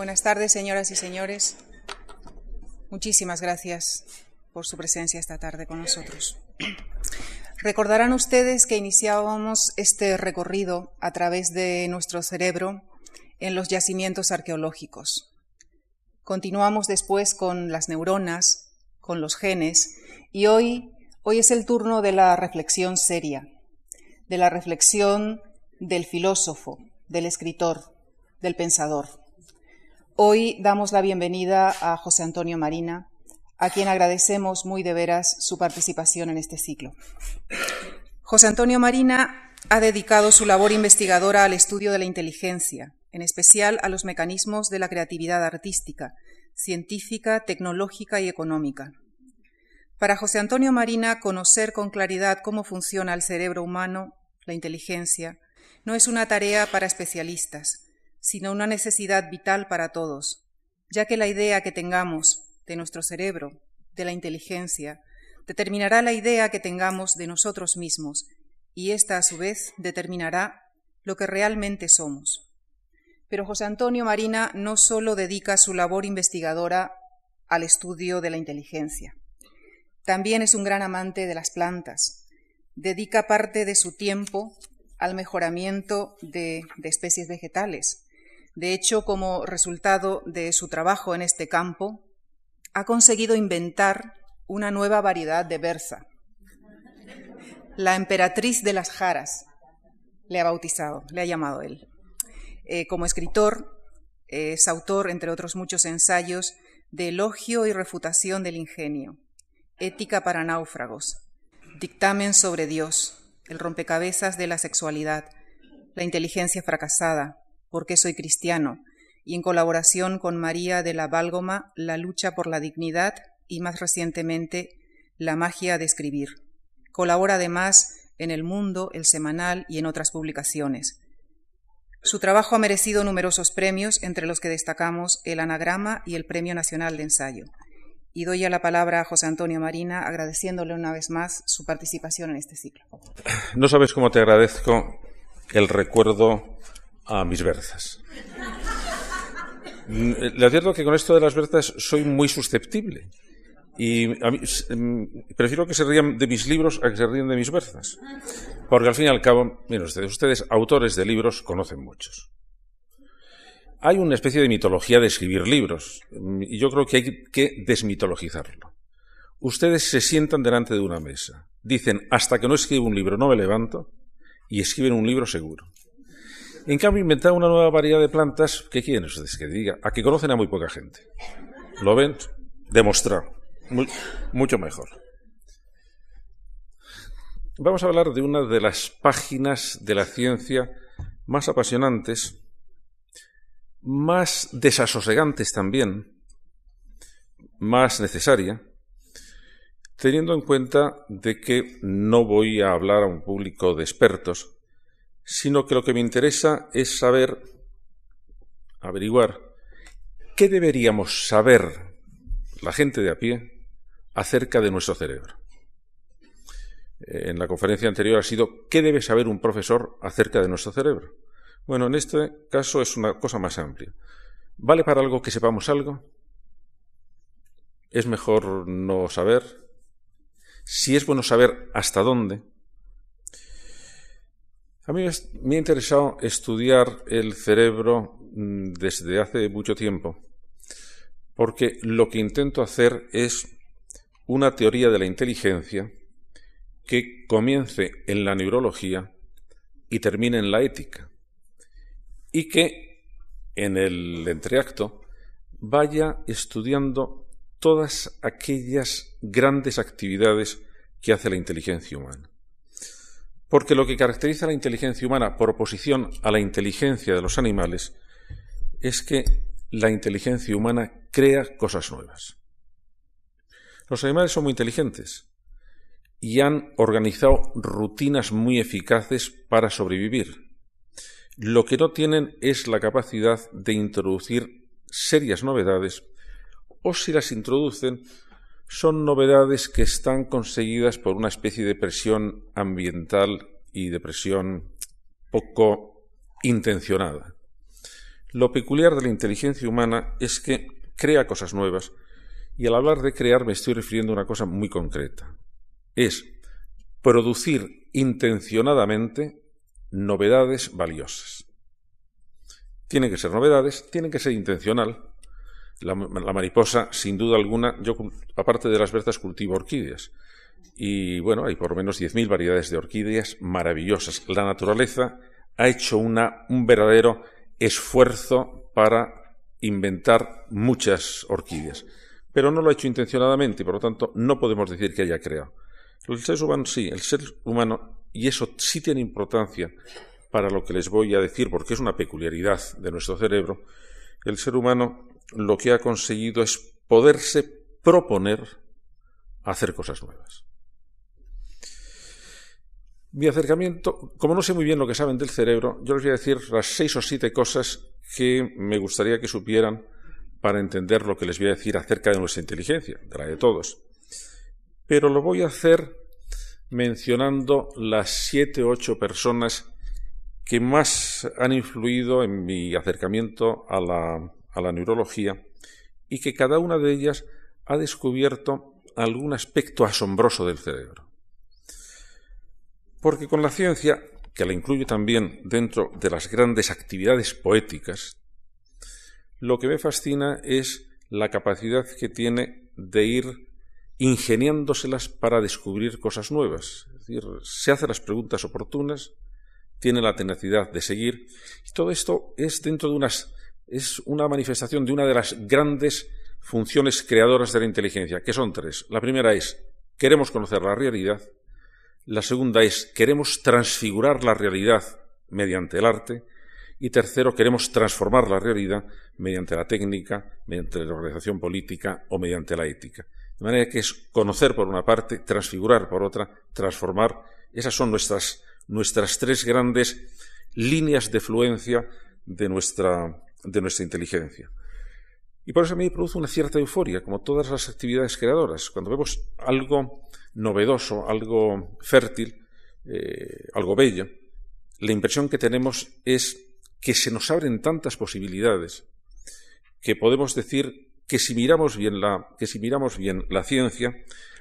Buenas tardes, señoras y señores. Muchísimas gracias por su presencia esta tarde con nosotros. Recordarán ustedes que iniciábamos este recorrido a través de nuestro cerebro en los yacimientos arqueológicos. Continuamos después con las neuronas, con los genes, y hoy, hoy es el turno de la reflexión seria, de la reflexión del filósofo, del escritor, del pensador. Hoy damos la bienvenida a José Antonio Marina, a quien agradecemos muy de veras su participación en este ciclo. José Antonio Marina ha dedicado su labor investigadora al estudio de la inteligencia, en especial a los mecanismos de la creatividad artística, científica, tecnológica y económica. Para José Antonio Marina, conocer con claridad cómo funciona el cerebro humano, la inteligencia, no es una tarea para especialistas, sino una necesidad vital para todos, ya que la idea que tengamos de nuestro cerebro, de la inteligencia, determinará la idea que tengamos de nosotros mismos, y ésta a su vez determinará lo que realmente somos. Pero José Antonio Marina no solo dedica su labor investigadora al estudio de la inteligencia, también es un gran amante de las plantas, dedica parte de su tiempo al mejoramiento de, especies vegetales. De hecho, como resultado de su trabajo en este campo, ha conseguido inventar una nueva variedad de berza. La emperatriz de las jaras le ha bautizado, le ha llamado él. Eh, como escritor, es autor, entre otros muchos ensayos, de elogio y refutación del ingenio, ética para náufragos, dictamen sobre Dios, el rompecabezas de la sexualidad, la inteligencia fracasada, por qué soy cristiano, y en colaboración con María de la Válgoma, la lucha por la dignidad y más recientemente la magia de escribir. Colabora además en El Mundo, El Semanal y en otras publicaciones. Su trabajo ha merecido numerosos premios, entre los que destacamos el Anagrama y el Premio Nacional de Ensayo y doy ya la palabra a José Antonio Marina, agradeciéndole una vez más su participación en este ciclo. No sabes cómo te agradezco el recuerdo a mis berzas. Mm, le advierto que con esto de las berzas soy muy susceptible. Y mm, prefiero que se rían de mis libros a que se rían de mis berzas. Porque al fin y al cabo, miren ustedes, ustedes autores de libros conocen muchos hay una especie de mitología de escribir libros y yo creo que hay que desmitologizarlo. Ustedes se sientan delante de una mesa, dicen hasta que no escribo un libro no me levanto y escriben un libro seguro. En cambio, inventar una nueva variedad de plantas, ¿qué quieren ustedes que diga? A que conocen a muy poca gente. ¿Lo ven? Demostrar. mucho mejor. Vamos a hablar de una de las páginas de la ciencia más apasionantes más desasosegantes también, más necesaria, teniendo en cuenta de que no voy a hablar a un público de expertos, sino que lo que me interesa es saber, averiguar, qué deberíamos saber la gente de a pie acerca de nuestro cerebro. En la conferencia anterior ha sido ¿qué debe saber un profesor acerca de nuestro cerebro? Bueno, en este caso es una cosa más amplia. ¿Vale para algo que sepamos algo? ¿Es mejor no saber? Si es bueno saber hasta dónde. A mí me ha interesado estudiar el cerebro mm, desde hace mucho tiempo, porque lo que intento hacer es una teoría de la inteligencia que comience en la neurología y termine en la ética y que en el entreacto vaya estudiando todas aquellas grandes actividades que hace la inteligencia humana. Porque lo que caracteriza a la inteligencia humana por oposición a la inteligencia de los animales es que la inteligencia humana crea cosas nuevas. Los animales son muy inteligentes y han organizado rutinas muy eficaces para sobrevivir. Lo que no tienen es la capacidad de introducir serias novedades o si las introducen son novedades que están conseguidas por una especie de presión ambiental y de presión poco intencionada. Lo peculiar de la inteligencia humana es que crea cosas nuevas y al hablar de crear me estoy refiriendo a una cosa muy concreta. Es producir intencionadamente novedades valiosas. Tienen que ser novedades, tienen que ser intencional. La, mariposa, sin duda alguna, yo aparte de las berzas cultivo orquídeas. Y bueno, hay por lo menos 10.000 variedades de orquídeas maravillosas. La naturaleza ha hecho una, un verdadero esfuerzo para inventar muchas orquídeas. Pero no lo ha hecho intencionadamente por lo tanto no podemos decir que haya creado. El ser humano sí, el ser humano, y eso sí tiene importancia para lo que les voy a decir, porque es una peculiaridad de nuestro cerebro, el ser humano lo que ha conseguido es poderse proponer hacer cosas nuevas. Mi acercamiento, como no sé muy bien lo que saben del cerebro, yo les voy a decir las seis o siete cosas que me gustaría que supieran para entender lo que les voy a decir acerca de nuestra inteligencia, de la de todos. Pero lo voy a hacer mencionando las siete o ocho personas que más han influido en mi acercamiento a la, a la neurología y que cada una de ellas ha descubierto algún aspecto asombroso del cerebro. Porque con la ciencia, que la incluyo también dentro de las grandes actividades poéticas, lo que me fascina es la capacidad que tiene de ir ingeniándoselas para descubrir cosas nuevas. Es decir, se hace las preguntas oportunas, tiene la tenacidad de seguir, y todo esto es dentro de unas es una manifestación de una de las grandes funciones creadoras de la inteligencia, que son tres. La primera es queremos conocer la realidad, la segunda es queremos transfigurar la realidad mediante el arte, y tercero, queremos transformar la realidad mediante la técnica, mediante la organización política o mediante la ética. De manera que es conocer por una parte, transfigurar por otra, transformar. Esas son nuestras, nuestras tres grandes líneas de fluencia de nuestra, de nuestra inteligencia. Y por eso a mí me produce una cierta euforia, como todas las actividades creadoras. Cuando vemos algo novedoso, algo fértil, eh, algo bello, la impresión que tenemos es que se nos abren tantas posibilidades que podemos decir que si miramos bien la, que si miramos bien la ciencia,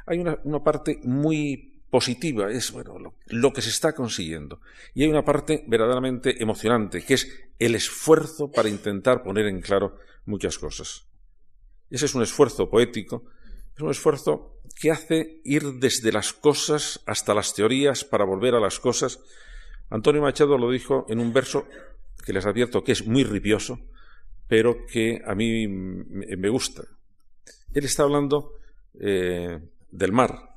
hay una, parte muy positiva, es bueno, lo, que se está consiguiendo. Y hay una parte verdaderamente emocionante, que es el esfuerzo para intentar poner en claro muchas cosas. Ese es un esfuerzo poético, es un esfuerzo que hace ir desde las cosas hasta las teorías para volver a las cosas. Antonio Machado lo dijo en un verso que les advierto que es muy ripioso, pero que a mí me gusta. Él está hablando eh, del mar.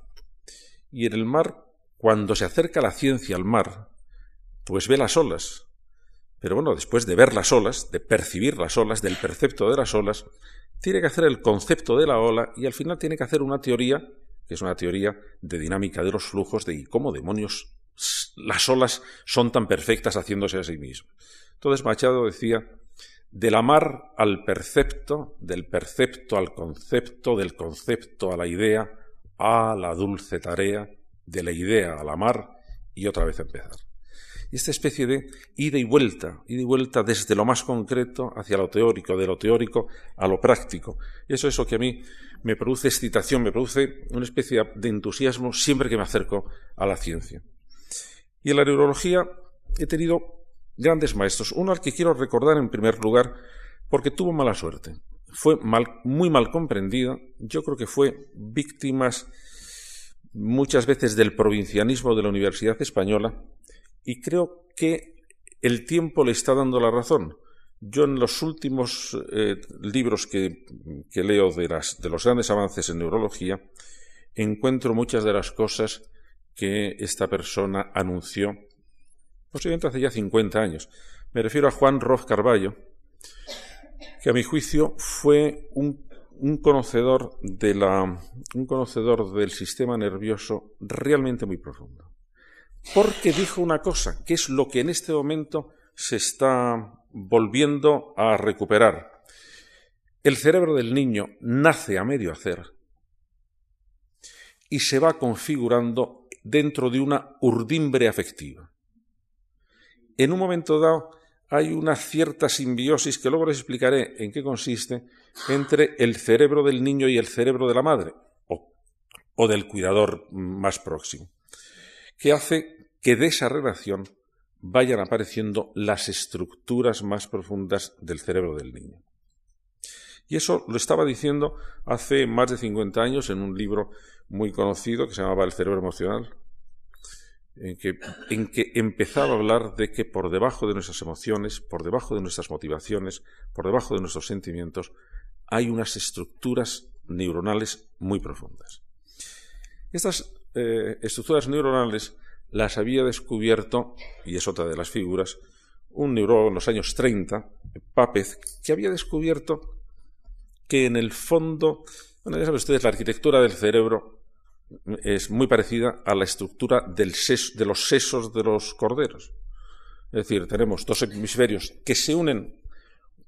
Y en el mar, cuando se acerca la ciencia al mar, pues ve las olas. Pero bueno, después de ver las olas, de percibir las olas, del percepto de las olas, tiene que hacer el concepto de la ola y al final tiene que hacer una teoría, que es una teoría de dinámica de los flujos, de cómo demonios las olas son tan perfectas haciéndose a sí mismas. Entonces Machado decía, del amar al percepto, del percepto al concepto, del concepto a la idea, a la dulce tarea, de la idea al amar y otra vez empezar. Esta especie de ida y vuelta, ida y vuelta desde lo más concreto hacia lo teórico, de lo teórico a lo práctico. Eso es lo que a mí me produce excitación, me produce una especie de entusiasmo siempre que me acerco a la ciencia. Y en la neurología he tenido grandes maestros. Uno al que quiero recordar en primer lugar porque tuvo mala suerte. Fue muy mal comprendido. Yo creo que fue víctima muchas veces del provincianismo de la Universidad Española y creo que el tiempo le está dando la razón. Yo en los últimos eh, libros que, leo de, de los grandes avances en neurología encuentro muchas de las cosas que esta persona anunció posiblemente hace ya 50 años. Me refiero a Juan Roth Carballo, que a mi juicio fue un, un conocedor del sistema nervioso realmente muy profundo. Porque dijo una cosa, que es lo que en este momento se está volviendo a recuperar. El cerebro del niño nace a medio hacer y se va configurando dentro de una urdimbre afectiva en un momento dado hay una cierta simbiosis que luego les explicaré en qué consiste entre el cerebro del niño y el cerebro de la madre o, del cuidador más próximo, que hace que de esa relación vayan apareciendo las estructuras más profundas del cerebro del niño. Y eso lo estaba diciendo hace más de 50 años en un libro muy conocido que se llamaba El cerebro emocional, en que, empezaba a hablar de que por debajo de nuestras emociones, por debajo de nuestras motivaciones, por debajo de nuestros sentimientos, hay unas estructuras neuronales muy profundas. Estas eh, estructuras neuronales las había descubierto, y es otra de las figuras, un neurólogo en los años 30, Pápez, que había descubierto que en el fondo, bueno, ya saben ustedes, la arquitectura del cerebro es muy parecida a la estructura del de los sesos de los corderos. Es decir, tenemos dos hemisferios que se unen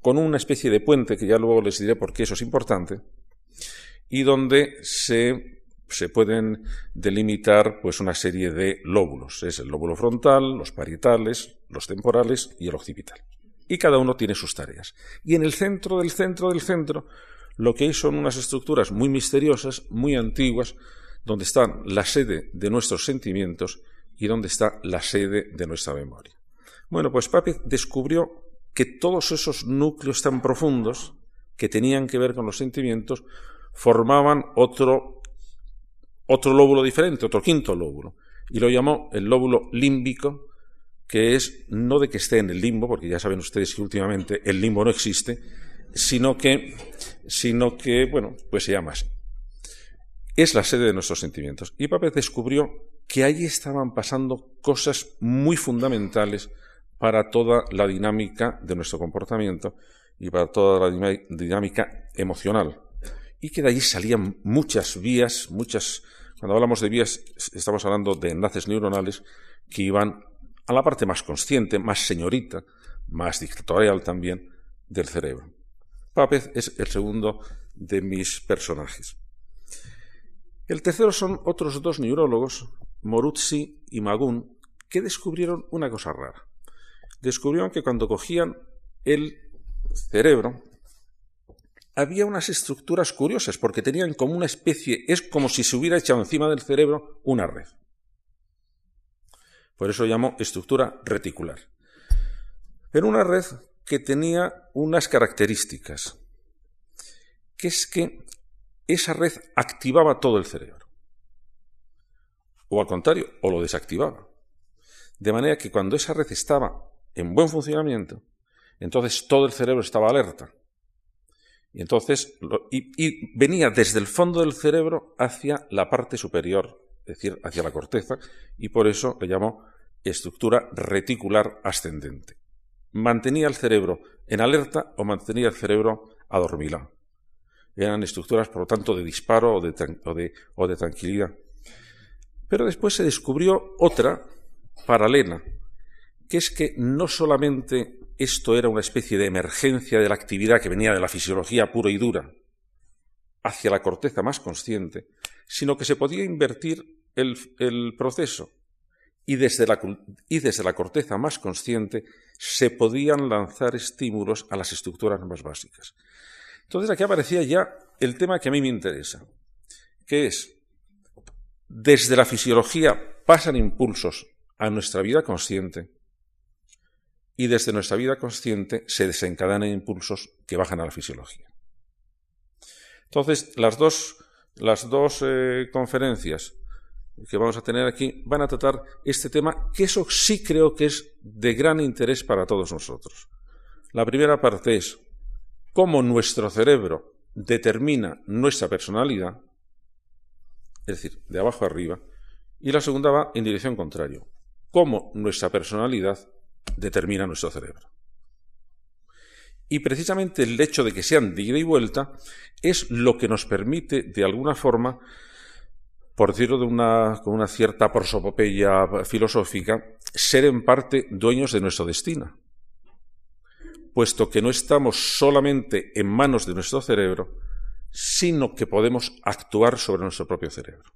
con una especie de puente, que ya luego les diré por qué eso es importante, y donde se, se pueden delimitar pues, una serie de lóbulos. Es el lóbulo frontal, los parietales, los temporales y el occipital. Y cada uno tiene sus tareas. Y en el centro del centro del centro, lo que hay son unas estructuras muy misteriosas, muy antiguas, donde está la sede de nuestros sentimientos y donde está la sede de nuestra memoria. Bueno, pues Pape descubrió que todos esos núcleos tan profundos que tenían que ver con los sentimientos formaban otro, otro lóbulo diferente, otro quinto lóbulo, y lo llamó el lóbulo límbico, que es no de que esté en el limbo, porque ya saben ustedes que últimamente el limbo no existe, sino que, sino que bueno, pues se llama así es la sede de nuestros sentimientos. Y Papez descubrió que allí estaban pasando cosas muy fundamentales para toda la dinámica de nuestro comportamiento y para toda la dinámica emocional. Y que de allí salían muchas vías, muchas... Cuando hablamos de vías, estamos hablando de enlaces neuronales que iban a la parte más consciente, más señorita, más dictatorial también del cerebro. Papez es el segundo de mis personajes. El tercero son otros dos neurólogos, Moruzzi y Magun, que descubrieron una cosa rara. Descubrieron que cuando cogían el cerebro, había unas estructuras curiosas, porque tenían como una especie, es como si se hubiera echado encima del cerebro una red. Por eso llamó estructura reticular. Era una red que tenía unas características, que es que esa red activaba todo el cerebro. O al contrario, o lo desactivaba. De manera que cuando esa red estaba en buen funcionamiento, entonces todo el cerebro estaba alerta. Y entonces y, venía desde el fondo del cerebro hacia la parte superior, es decir, hacia la corteza, y por eso le llamó estructura reticular ascendente. Mantenía el cerebro en alerta o mantenía el cerebro adormilado eran estructuras, por lo tanto, de disparo o de, o de, tranquilidad. Pero después se descubrió otra paralela, que es que no solamente esto era una especie de emergencia de la actividad que venía de la fisiología pura y dura hacia la corteza más consciente, sino que se podía invertir el, el proceso y desde, la, y desde la corteza más consciente se podían lanzar estímulos a las estructuras más básicas. Entonces aquí aparecía ya el tema que a mí me interesa, que es, desde la fisiología pasan impulsos a nuestra vida consciente y desde nuestra vida consciente se desencadenan impulsos que bajan a la fisiología. Entonces, las dos, las dos eh, conferencias que vamos a tener aquí van a tratar este tema, que eso sí creo que es de gran interés para todos nosotros. La primera parte es cómo nuestro cerebro determina nuestra personalidad, es decir, de abajo arriba, y la segunda va en dirección contraria, cómo nuestra personalidad determina nuestro cerebro. Y precisamente el hecho de que sean de ida y vuelta es lo que nos permite, de alguna forma, por decirlo de una, con una cierta prosopopeya filosófica, ser en parte dueños de nuestro destino puesto que no estamos solamente en manos de nuestro cerebro, sino que podemos actuar sobre nuestro propio cerebro.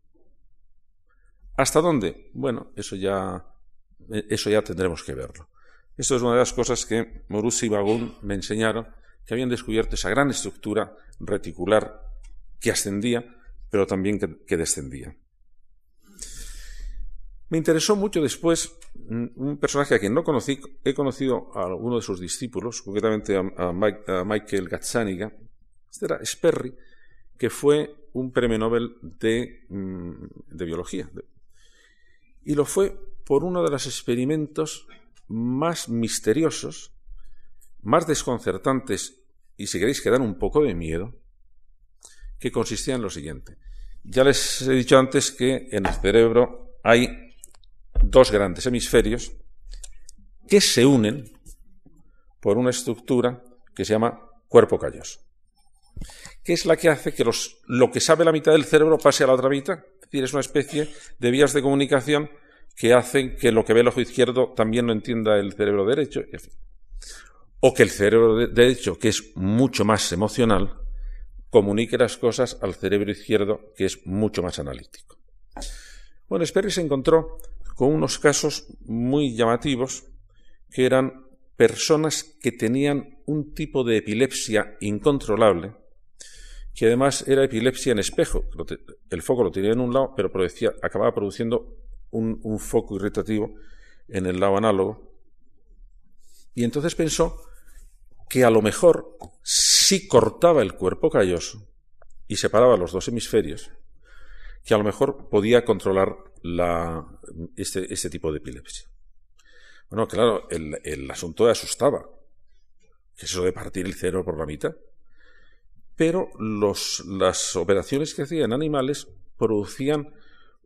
¿Hasta dónde? Bueno, eso ya, eso ya tendremos que verlo. Esto es una de las cosas que Morus y Bagún me enseñaron, que habían descubierto esa gran estructura reticular que ascendía, pero también que, descendía. Me interesó mucho después un personaje a quien no conocí, he conocido a uno de sus discípulos, concretamente a, Michael Gazzaniga, este era Sperry, que fue un premio Nobel de, mm, de biología. Y lo fue por uno de los experimentos más misteriosos, más desconcertantes y si queréis que dan un poco de miedo, que consistía en lo siguiente. Ya les he dicho antes que en el cerebro hay dos grandes hemisferios que se unen por una estructura que se llama cuerpo calloso, que es la que hace que lo que sabe la mitad del cerebro pase a la otra mitad. Es decir, es una especie de vías de comunicación que hacen que lo que ve el ojo izquierdo también lo entienda el cerebro derecho. O que el cerebro derecho, que es mucho más emocional, comunique las cosas al cerebro izquierdo, que es mucho más analítico. Bueno, Sperry se encontró con unos casos muy llamativos, que eran personas que tenían un tipo de epilepsia incontrolable, que además era epilepsia en espejo. El foco lo tenía en un lado, pero acababa produciendo un, foco irritativo en el lado análogo. Y entonces pensó que a lo mejor si cortaba el cuerpo calloso y separaba los dos hemisferios, que a lo mejor podía controlar este, este, tipo de epilepsia. Bueno, claro, el, el asunto asustaba, que eso de partir el cerebro por la mitad. Pero los, las operaciones que hacía en animales producían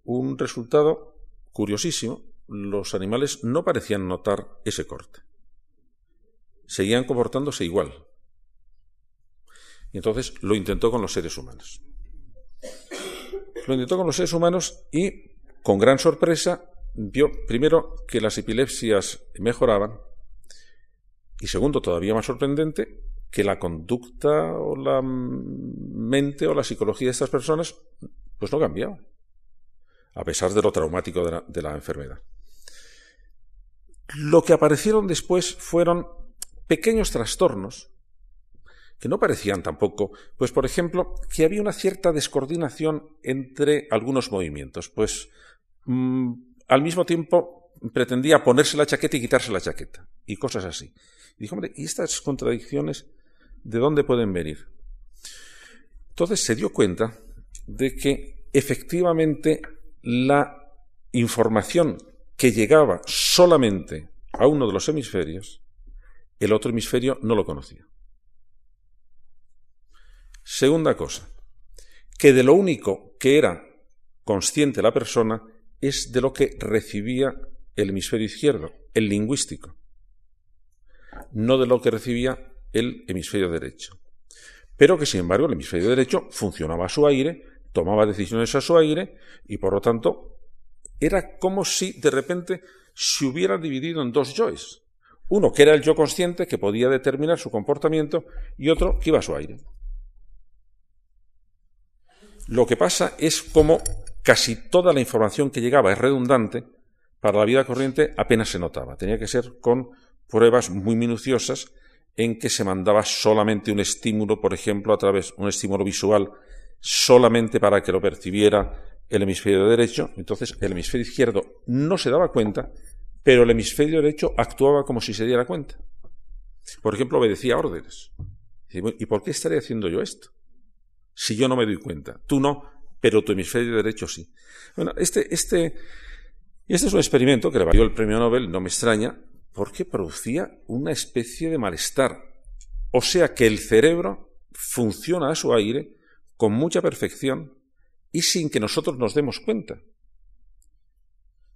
un resultado Curiosísimo, los animales no parecían notar ese corte. Seguían comportándose igual. Y entonces lo intentó con los seres humanos. Lo intentó con los seres humanos y, con gran sorpresa, vio primero que las epilepsias mejoraban y segundo, todavía más sorprendente, que la conducta o la mente o la psicología de estas personas pues no cambiaba a pesar de lo traumático de la, enfermedad. Lo que aparecieron después fueron pequeños trastornos que no parecían tampoco, pues por ejemplo, que había una cierta descoordinación entre algunos movimientos, pues mm, al mismo tiempo pretendía ponerse la chaqueta y quitarse la chaqueta, y cosas así. Y dijo, hombre, ¿y estas contradicciones de dónde pueden venir? Entonces se dio cuenta de que efectivamente la información que llegaba solamente a uno de los hemisferios, el otro hemisferio no lo conocía. Segunda cosa, que de lo único que era consciente la persona es de lo que recibía el hemisferio izquierdo, el lingüístico, no de lo que recibía el hemisferio derecho. Pero que, sin embargo, el hemisferio derecho funcionaba a su aire tomaba decisiones a su aire y por lo tanto era como si de repente se hubiera dividido en dos yoes. Uno que era el yo consciente que podía determinar su comportamiento y otro que iba a su aire. Lo que pasa es como casi toda la información que llegaba es redundante, para la vida corriente apenas se notaba. Tenía que ser con pruebas muy minuciosas en que se mandaba solamente un estímulo, por ejemplo, a través un estímulo visual solamente para que lo percibiera el hemisferio derecho, entonces el hemisferio izquierdo no se daba cuenta, pero el hemisferio derecho actuaba como si se diera cuenta. Por ejemplo, obedecía órdenes. ¿Y por qué estaré haciendo yo esto? Si yo no me doy cuenta. Tú no, pero tu hemisferio derecho sí. Bueno, este, este, este es un experimento que le valió el premio Nobel, no me extraña, porque producía una especie de malestar. O sea que el cerebro funciona a su aire con mucha perfección y sin que nosotros nos demos cuenta.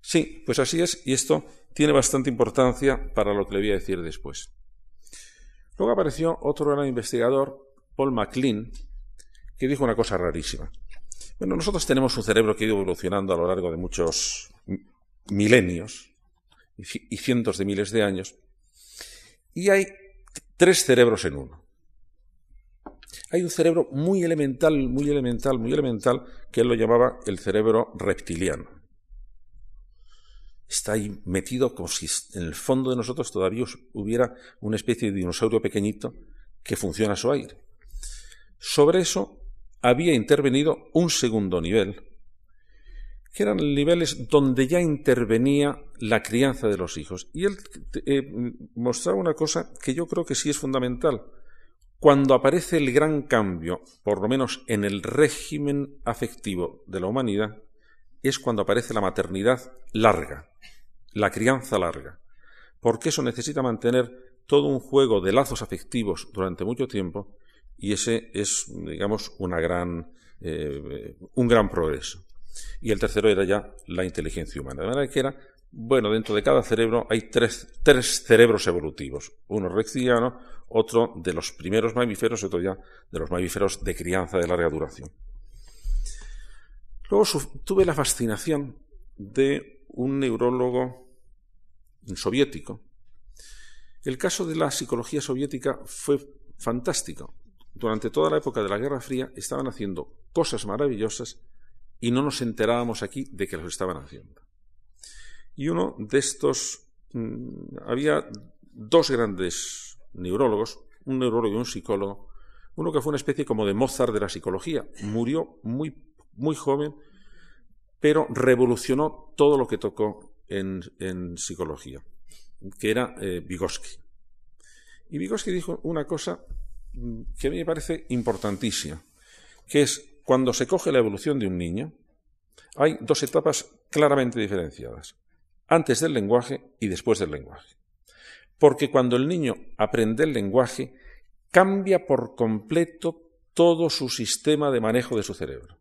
Sí, pues así es, y esto tiene bastante importancia para lo que le voy a decir después. Luego apareció otro gran investigador, Paul MacLean, que dijo una cosa rarísima. Bueno, nosotros tenemos un cerebro que ha ido evolucionando a lo largo de muchos milenios y cientos de miles de años, y hay tres cerebros en uno. Hay un cerebro muy elemental, muy elemental, muy elemental, que él lo llamaba el cerebro reptiliano. está ahí metido como si en el fondo de nosotros todavía hubiera una especie de dinosaurio pequeñito que funciona a su aire. Sobre eso había intervenido un segundo nivel, que eran niveles donde ya intervenía la crianza de los hijos. Y él eh, mostraba una cosa que yo creo que sí es fundamental. Cuando aparece el gran cambio, por lo menos en el régimen afectivo de la humanidad, es cuando aparece la maternidad larga, la crianza larga, porque eso necesita mantener todo un juego de lazos afectivos durante mucho tiempo y ese es, digamos, una gran, eh, un gran progreso. Y el tercero era ya la inteligencia humana. De manera que era, bueno, dentro de cada cerebro hay tres, cerebros evolutivos. Uno reptiliano, otro de los primeros mamíferos y otro ya de los mamíferos de crianza de larga duración. Luego tuve la fascinación de un neurólogo soviético. El caso de la psicología soviética fue fantástico. Durante toda la época de la Guerra Fría estaban haciendo cosas maravillosas y no nos enterábamos aquí de que los estaban haciendo. Y uno de estos, mm, había dos grandes neurólogos, un neurólogo y un psicólogo, uno que fue una especie como de Mozart de la psicología, murió muy, muy joven, pero revolucionó todo lo que tocó en, psicología, que era eh, Vygotsky. Y Vygotsky dijo una cosa que a mí me parece importantísima, que es cuando se coge la evolución de un niño, hay dos etapas claramente diferenciadas, antes del lenguaje y después del lenguaje. Porque cuando el niño aprende el lenguaje, cambia por completo todo su sistema de manejo de su cerebro.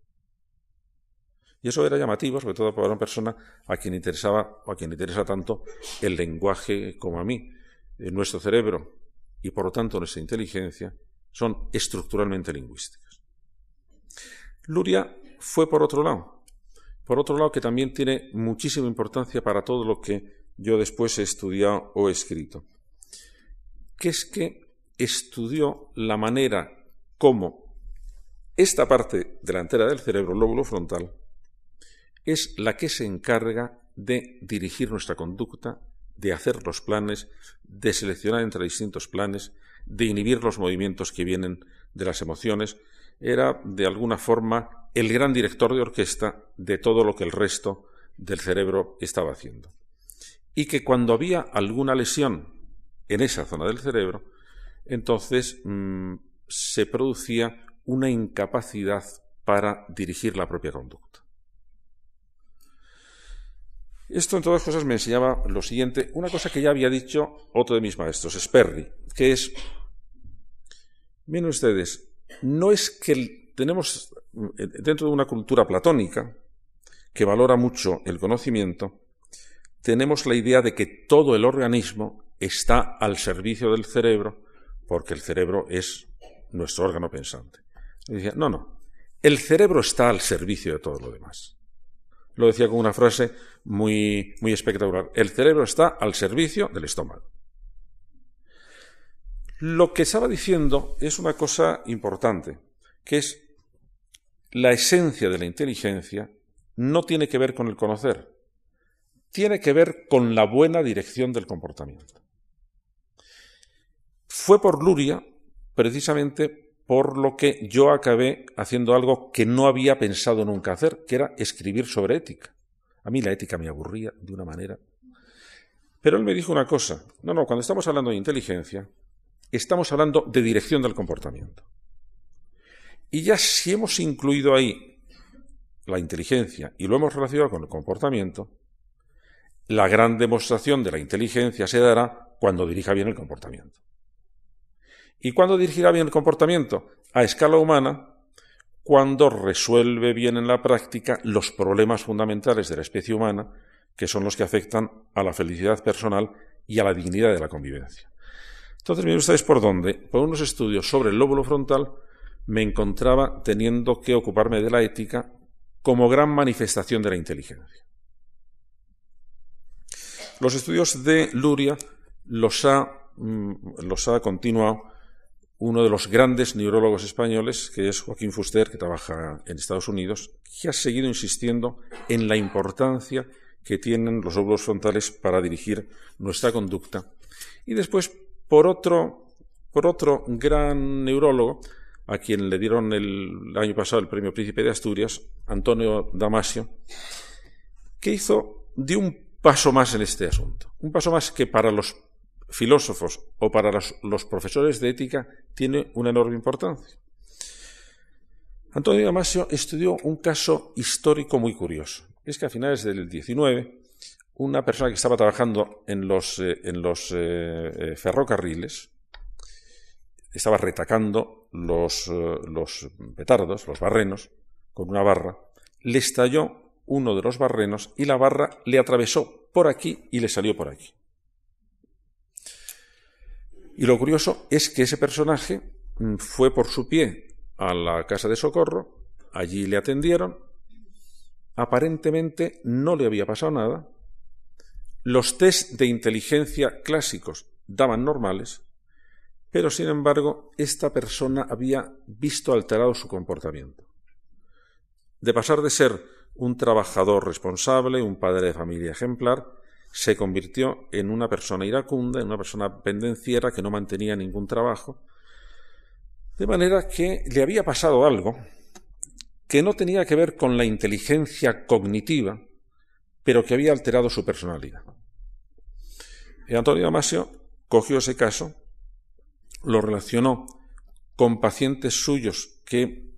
Y eso era llamativo, sobre todo para una persona a quien interesaba o a quien interesa tanto el lenguaje como a mí. Nuestro cerebro y por lo tanto nuestra inteligencia son estructuralmente lingüísticas. Luria fue por otro lado. Por otro lado, que también tiene muchísima importancia para todo lo que yo después he estudiado o he escrito. Que es que estudió la manera como esta parte delantera del cerebro, el lóbulo frontal, es la que se encarga de dirigir nuestra conducta, de hacer los planes, de seleccionar entre distintos planes, de inhibir los movimientos que vienen de las emociones, era de alguna forma el gran director de orquesta de todo lo que el resto del cerebro estaba haciendo. Y que cuando había alguna lesión en esa zona del cerebro, entonces mm, se producía una incapacidad para dirigir la propia conducta. Esto, en todas cosas, me enseñaba lo siguiente, una cosa que ya había dicho otro de mis maestros, Sperry, que es, miren ustedes, no es que tenemos eh, dentro de una cultura platónica que valora mucho el conocimiento, tenemos la idea de que todo el organismo está al servicio del cerebro porque el cerebro es nuestro órgano pensante. no, no, el cerebro está al servicio de todo lo demás. Lo decía con una frase muy, muy espectacular. El cerebro está al servicio del estómago. Lo que estaba diciendo es una cosa importante, que es la esencia de la inteligencia no tiene que ver con el conocer, tiene que ver con la buena dirección del comportamiento. Fue por Luria, precisamente por lo que yo acabé haciendo algo que no había pensado nunca hacer, que era escribir sobre ética. A mí la ética me aburría de una manera. Pero él me dijo una cosa, no, no, cuando estamos hablando de inteligencia, estamos hablando de dirección del comportamiento. Y ya si hemos incluido ahí la inteligencia y lo hemos relacionado con el comportamiento, la gran demostración de la inteligencia se dará cuando dirija bien el comportamiento. ¿Y cuándo dirigirá bien el comportamiento? A escala humana, cuando resuelve bien en la práctica los problemas fundamentales de la especie humana, que son los que afectan a la felicidad personal y a la dignidad de la convivencia. Entonces, miren ustedes por dónde, por unos estudios sobre el lóbulo frontal, me encontraba teniendo que ocuparme de la ética como gran manifestación de la inteligencia. Los estudios de Luria los ha, mm, los ha continuado uno de los grandes neurólogos españoles, que es Joaquín Fuster, que trabaja en Estados Unidos, que ha seguido insistiendo en la importancia que tienen los óvulos frontales para dirigir nuestra conducta. Y después, por otro, por otro gran neurólogo, a quien le dieron el, año pasado el premio Príncipe de Asturias, Antonio Damasio, que hizo, dio un paso más en este asunto. Un paso más que para los filósofos o para los profesores de ética tiene una enorme importancia. Antonio Damasio estudió un caso histórico muy curioso. Es que a finales del 19, una persona que estaba trabajando en los, eh, en los eh, eh, ferrocarriles estaba retacando los, los petardos, los barrenos, con una barra, le estalló uno de los barrenos y la barra le atravesó por aquí y le salió por aquí. Y lo curioso es que ese personaje mm, fue por su pie a la casa de socorro, allí le atendieron, aparentemente no le había pasado nada, los test de inteligencia clásicos daban normales, pero sin embargo esta persona había visto alterado su comportamiento. De pasar de ser un trabajador responsable, un padre de familia ejemplar, se convirtió en una persona iracunda, en una persona pendenciera que no mantenía ningún trabajo, de manera que le había pasado algo que no tenía que ver con la inteligencia cognitiva, pero que había alterado su personalidad. Y Antonio Damasio cogió ese caso, lo relacionó con pacientes suyos que,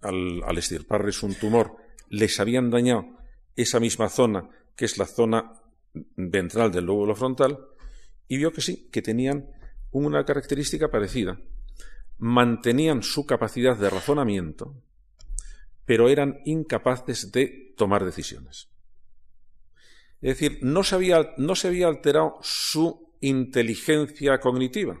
al, al estirparles un tumor, les habían dañado esa misma zona, que es la zona ventral del lóbulo frontal, y vio que sí, que tenían una característica parecida mantenían su capacidad de razonamiento, pero eran incapaces de tomar decisiones. Es decir, no se había, no se había alterado su inteligencia cognitiva,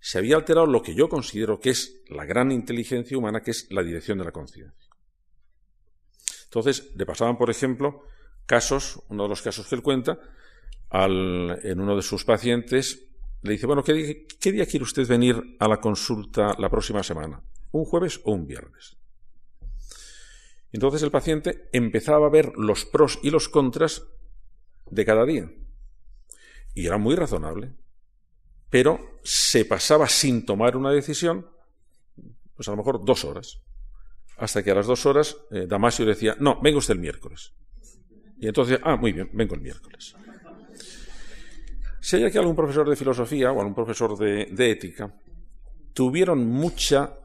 se había alterado lo que yo considero que es la gran inteligencia humana, que es la dirección de la conciencia. Entonces, le pasaban, por ejemplo, casos, uno de los casos que él cuenta, al, en uno de sus pacientes le dice, bueno, ¿qué día, quiere usted venir a la consulta la próxima semana? ¿Un jueves o un viernes? Entonces el paciente empezaba a ver los pros y los contras de cada día. Y era muy razonable. Pero se pasaba sin tomar una decisión, pues a lo mejor dos horas. Hasta que a las dos horas eh, Damasio decía, no, venga usted el miércoles. Y entonces, ah, muy bien, vengo el miércoles. Si hay aquí algún profesor de filosofía o algún profesor de, ética, tuvieron mucha,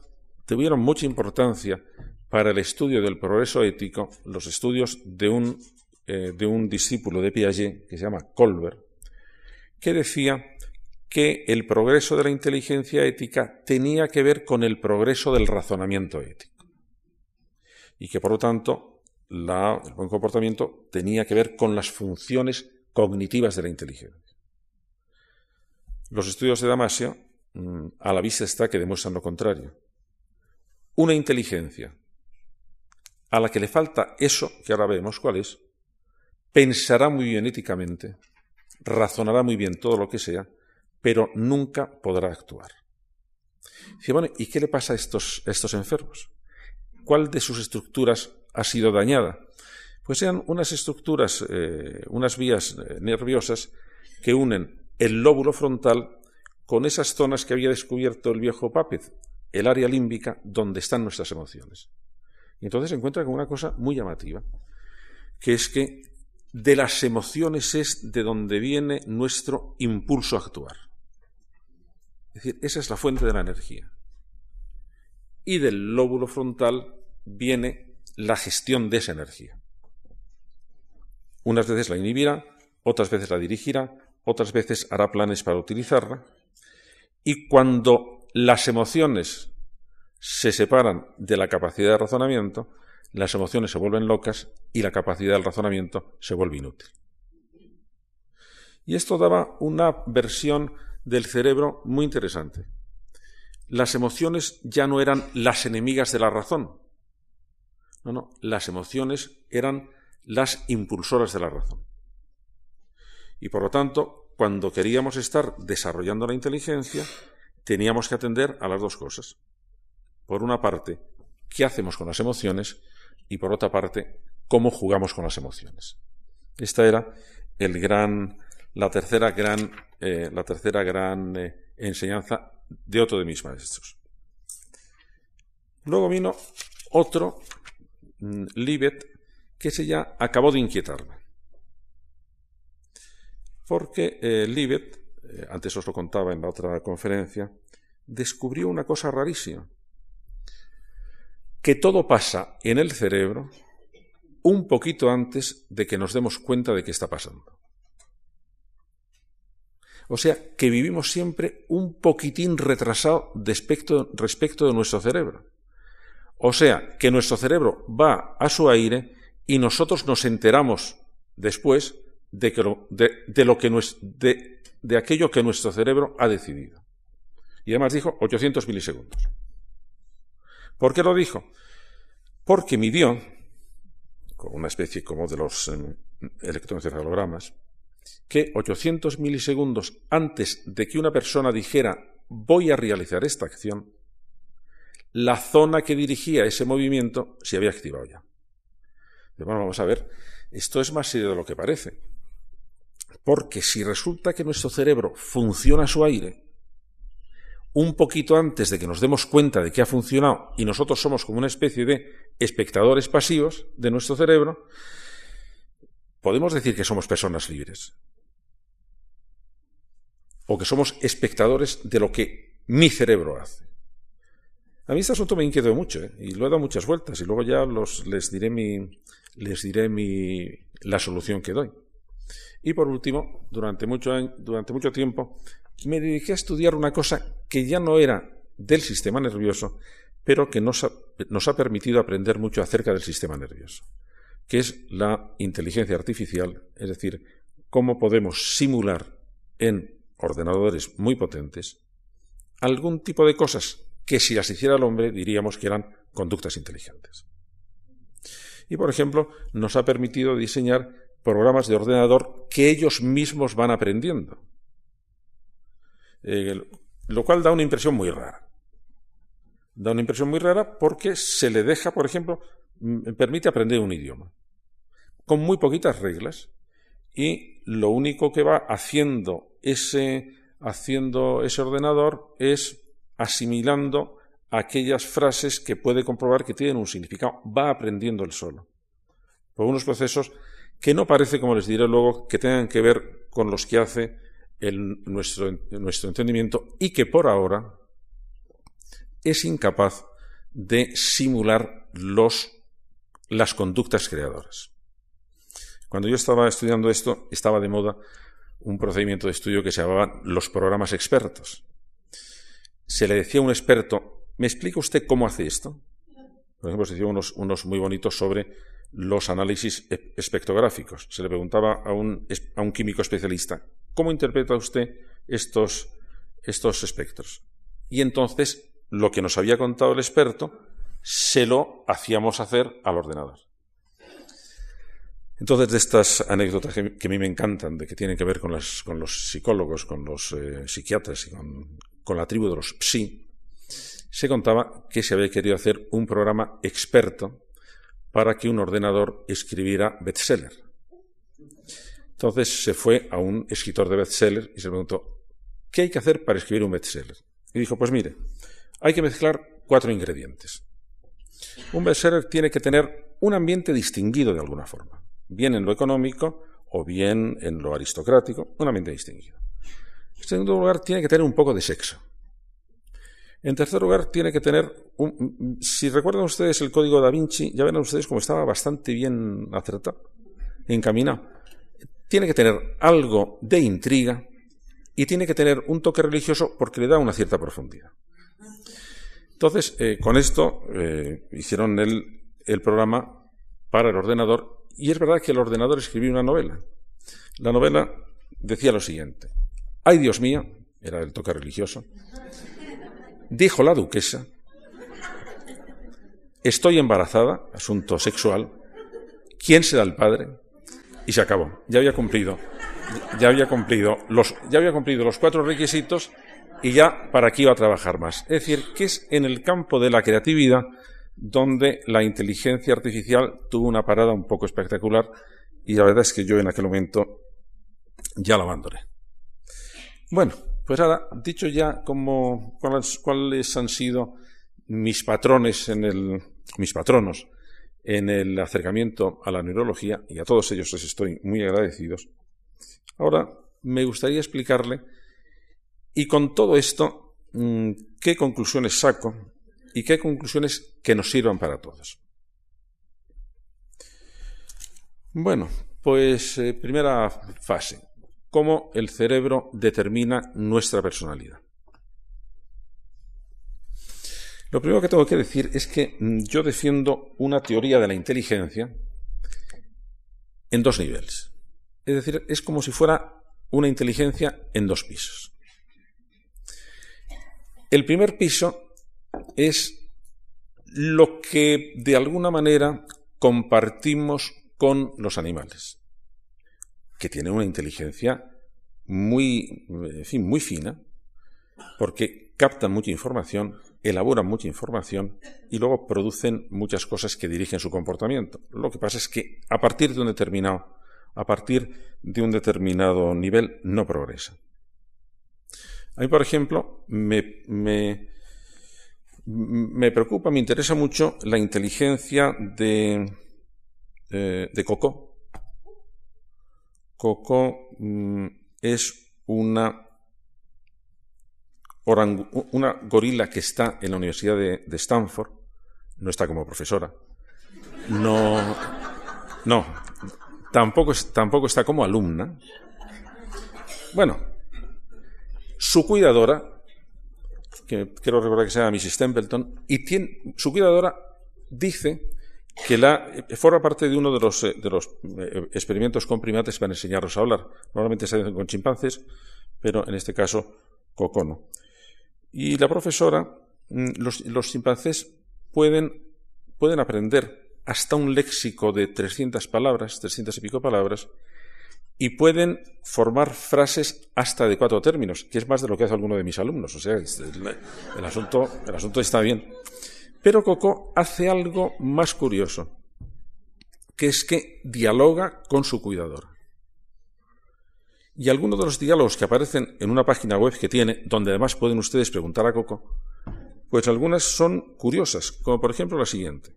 tuvieron mucha importancia para el estudio del progreso ético los estudios de un, eh, de un discípulo de Piaget que se llama Colbert, que decía que el progreso de la inteligencia ética tenía que ver con el progreso del razonamiento ético y que por lo tanto el buen comportamiento tenía que ver con las funciones cognitivas de la inteligencia. Los estudios de Damasio, mm, a la vista está que demuestran lo contrario. Una inteligencia a la que le falta eso, que ahora vemos cuál es, pensará muy bien éticamente, razonará muy bien todo lo que sea, pero nunca podrá actuar. Dice, bueno, ¿y qué le pasa a estos, estos enfermos? ¿Cuál de sus estructuras ha sido dañada? Pues sean unas estructuras, eh, unas vías eh, nerviosas que unen el lóbulo frontal con esas zonas que había descubierto el viejo Pápez, el área límbica donde están nuestras emociones. Y entonces se encuentra con una cosa muy llamativa, que es que de las emociones es de donde viene nuestro impulso a actuar. Es decir, esa es la fuente de la energía. Y del lóbulo frontal viene la gestión de esa energía. Unas veces la inhibirá, otras veces la dirigirá, otras veces hará planes para utilizarla, y cuando las emociones se separan de la capacidad de razonamiento, las emociones se vuelven locas y la capacidad del razonamiento se vuelve inútil. Y esto daba una versión del cerebro muy interesante. Las emociones ya no eran las enemigas de la razón. No, no, las emociones eran las impulsoras de la razón. Y por lo tanto, cuando queríamos estar desarrollando la inteligencia, teníamos que atender a las dos cosas. Por una parte, ¿qué hacemos con las emociones? Y por otra parte, ¿cómo jugamos con las emociones? Esta era el gran, la tercera gran, eh, la tercera gran eh, enseñanza de otro de mis maestros. Luego vino otro, Libet, que se ya acabó de inquietarme. Porque eh, Libet, antes os lo contaba en la otra conferencia, descubrió una cosa rarísima, que todo pasa en el cerebro un poquito antes de que nos demos cuenta de qué está pasando. O sea, que vivimos siempre un poquitín retrasado respecto de nuestro cerebro. O sea, que nuestro cerebro va a su aire y nosotros nos enteramos después de, que de, lo que de, de aquello que nuestro cerebro ha decidido. Y además dijo 800 milisegundos. ¿Por qué lo dijo? Porque midió, con una especie como de los eh, electroencefalogramas, que 800 milisegundos antes de que una persona dijera voy a realizar esta acción, la zona que dirigía ese movimiento se había activado ya. Bueno, vamos a ver, esto es más serio de lo que parece. Porque si resulta que nuestro cerebro funciona a su aire, un poquito antes de que nos demos cuenta de que ha funcionado y nosotros somos como una especie de espectadores pasivos de nuestro cerebro, podemos decir que somos personas libres. O que somos espectadores de lo que mi cerebro hace. A mí este asunto me inquietó mucho ¿eh? y lo he dado muchas vueltas y luego ya les diré, mi, les diré mi, la solución que doy. Y por último, durante mucho, durante mucho tiempo me dediqué a estudiar una cosa que ya no era del sistema nervioso, pero que nos ha, permitido aprender mucho acerca del sistema nervioso, que es la inteligencia artificial, es decir, cómo podemos simular en ordenadores muy potentes algún tipo de cosas que si las hiciera el hombre diríamos que eran conductas inteligentes. Y, por ejemplo, nos ha permitido diseñar programas de ordenador que ellos mismos van aprendiendo. Eh, lo cual da una impresión muy rara. Da una impresión muy rara porque se le deja, por ejemplo, mm, permite aprender un idioma, con muy poquitas reglas, y lo único que va haciendo ese, haciendo ese ordenador es asimilando aquellas frases que puede comprobar que tienen un significado. Va aprendiendo el solo. Por unos procesos que no parece, como les diré luego, que tengan que ver con los que hace nuestro, nuestro entendimiento y que por ahora es incapaz de simular los, las conductas creadoras. Cuando yo estaba estudiando esto, estaba de moda un procedimiento de estudio que se llamaba los programas expertos. Se le decía a un experto, ¿me explica usted cómo hace esto? Por ejemplo, se hicieron unos, muy bonitos sobre los análisis e-, espectrográficos. Se le preguntaba a un, a un químico especialista, ¿cómo interpreta usted estos, estos espectros? Y entonces, lo que nos había contado el experto, se lo hacíamos hacer al ordenador. Entonces, de estas anécdotas que, a mí me encantan, de que tienen que ver con, las, con los psicólogos, con los eh, psiquiatras y con, con, la tribu de los psi, se contaba que se había querido hacer un programa experto para que un ordenador escribiera bestseller. Entonces se fue a un escritor de bestseller y se preguntó, ¿qué hay que hacer para escribir un bestseller? Y dijo, pues mire, hay que mezclar cuatro ingredientes. Un bestseller tiene que tener un ambiente distinguido de alguna forma, bien en lo económico o bien en lo aristocrático, un ambiente distinguido. En segundo lugar, tiene que tener un poco de sexo. En tercer lugar, tiene que tener, un, si recuerdan ustedes el código da Vinci, ya ven ustedes cómo estaba bastante bien acertado, encaminado. Tiene que tener algo de intriga y tiene que tener un toque religioso porque le da una cierta profundidad. Entonces, eh, con esto eh, hicieron el, el programa para el ordenador y es verdad que el ordenador escribió una novela. La novela decía lo siguiente. Ay, Dios mío, era el toque religioso. Dijo la duquesa, estoy embarazada, asunto sexual, ¿quién será el padre? Y se acabó. Ya había cumplido, ya había cumplido los, ya había cumplido los cuatro requisitos y ya para qué iba a trabajar más. Es decir, que es en el campo de la creatividad donde la inteligencia artificial tuvo una parada un poco espectacular y la verdad es que yo en aquel momento ya la abandoné. Bueno, pues ahora, dicho ya cuáles, han sido mis patrones en el, mis patronos en el acercamiento a la neurología, y a todos ellos les estoy muy agradecidos, ahora me gustaría explicarle, y con todo esto, mm, qué conclusiones saco y qué conclusiones que nos sirvan para todos. Bueno, pues eh, primera fase, cómo el cerebro determina nuestra personalidad. Lo primero que tengo que decir es que mm, yo defiendo una teoría de la inteligencia en dos niveles. Es decir, es como si fuera una inteligencia en dos pisos. El primer piso es lo que de alguna manera compartimos con los animales, que tienen una inteligencia muy, muy fina, porque captan mucha información, elaboran mucha información y luego producen muchas cosas que dirigen su comportamiento. Lo que pasa es que a partir de un determinado, a partir de un determinado nivel no progresa. A mí, por ejemplo, me, me, me preocupa, me interesa mucho la inteligencia de, eh, de Coco. Coco mm, es una, gorila que está en la Universidad de, Stanford, no está como profesora, no, no, tampoco, tampoco está como alumna. Bueno, su cuidadora, que quiero recordar que se llama Mrs. Templeton, y tiene, su cuidadora dice que la, eh, forma parte de uno de los, eh, eh, experimentos con primates para enseñarlos a hablar. Normalmente se hacen con chimpancés, pero en este caso cocono. Y la profesora, mm, los, chimpancés pueden, pueden aprender hasta un léxico de 300 palabras, 300 y pico palabras, y pueden formar frases hasta de cuatro términos, que es más de lo que hace alguno de mis alumnos. O sea, el, asunto, el asunto está bien. Pero Coco hace algo más curioso, que es que dialoga con su cuidador. Y algunos de los diálogos que aparecen en una página web que tiene, donde además pueden ustedes preguntar a Coco, pues algunas son curiosas, como por ejemplo la siguiente.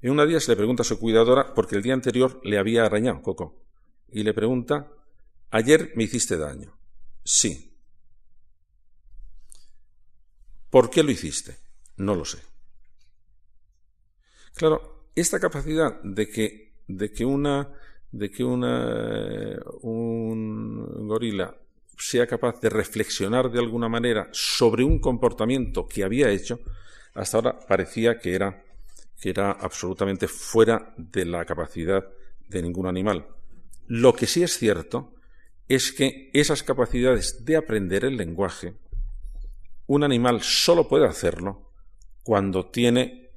En una día se le pregunta a su cuidadora porque el día anterior le había arañado Coco. Y le pregunta, ayer me hiciste daño. Sí. ¿Por qué lo hiciste? No lo sé. Claro, esta capacidad de que, de que una de que una, un gorila sea capaz de reflexionar de alguna manera sobre un comportamiento que había hecho, hasta ahora parecía que era, que era absolutamente fuera de la capacidad de ningún animal. Lo que sí es cierto es que esas capacidades de aprender el lenguaje, un animal solo puede hacerlo cuando tiene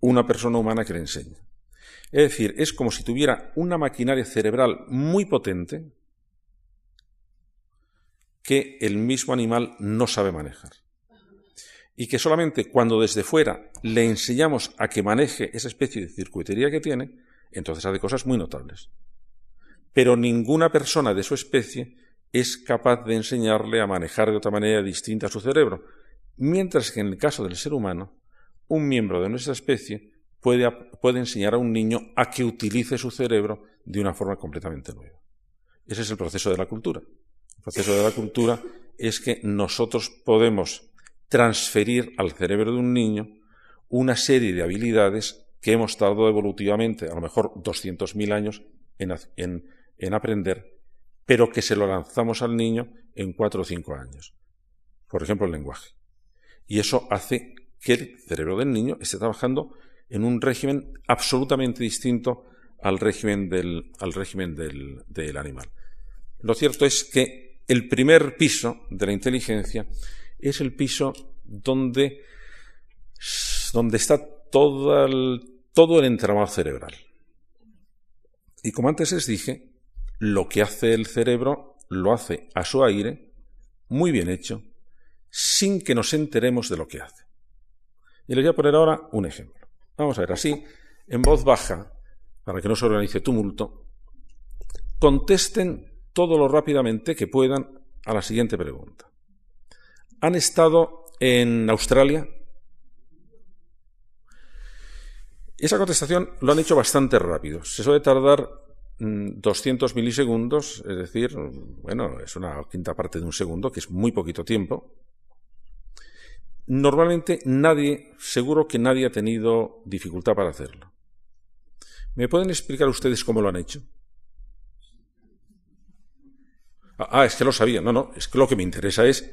una persona humana que le enseña. Es decir, es como si tuviera una maquinaria cerebral muy potente que el mismo animal no sabe manejar. Y que solamente cuando desde fuera le enseñamos a que maneje esa especie de circuitería que tiene, entonces hace cosas muy notables. Pero ninguna persona de su especie es capaz de enseñarle a manejar de otra manera distinta a su cerebro, mientras que en el caso del ser humano, un miembro de nuestra especie puede, puede enseñar a un niño a que utilice su cerebro de una forma completamente nueva. Ese es el proceso de la cultura. El proceso de la cultura es que nosotros podemos transferir al cerebro de un niño una serie de habilidades que hemos tardado evolutivamente, a lo mejor 200.000 años, en, en, aprender, pero que se lo lanzamos al niño en 4 o 5 años. Por ejemplo, el lenguaje. Y eso hace que el cerebro del niño esté trabajando en un régimen absolutamente distinto al régimen del, al régimen del, animal. Lo cierto es que el primer piso de la inteligencia es el piso donde, donde está todo el, todo el entramado cerebral. Y como antes les dije, lo que hace el cerebro lo hace a su aire, muy bien hecho, sin que nos enteremos de lo que hace. Y les voy a poner ahora un ejemplo. Vamos a ver, así, en voz baja, para que no se organice tumulto, contesten todo lo rápidamente que puedan a la siguiente pregunta. ¿Han estado en Australia? Esa contestación lo han hecho bastante rápido. Se suele tardar 200 mm, milisegundos, es decir, bueno, es una quinta parte de un segundo, que es muy poquito tiempo. Normalmente nadie, seguro que nadie ha tenido dificultad para hacerlo. ¿Me pueden explicar ustedes cómo lo han hecho? Ah, ah, es que lo sabía. No, no, es que lo que me interesa es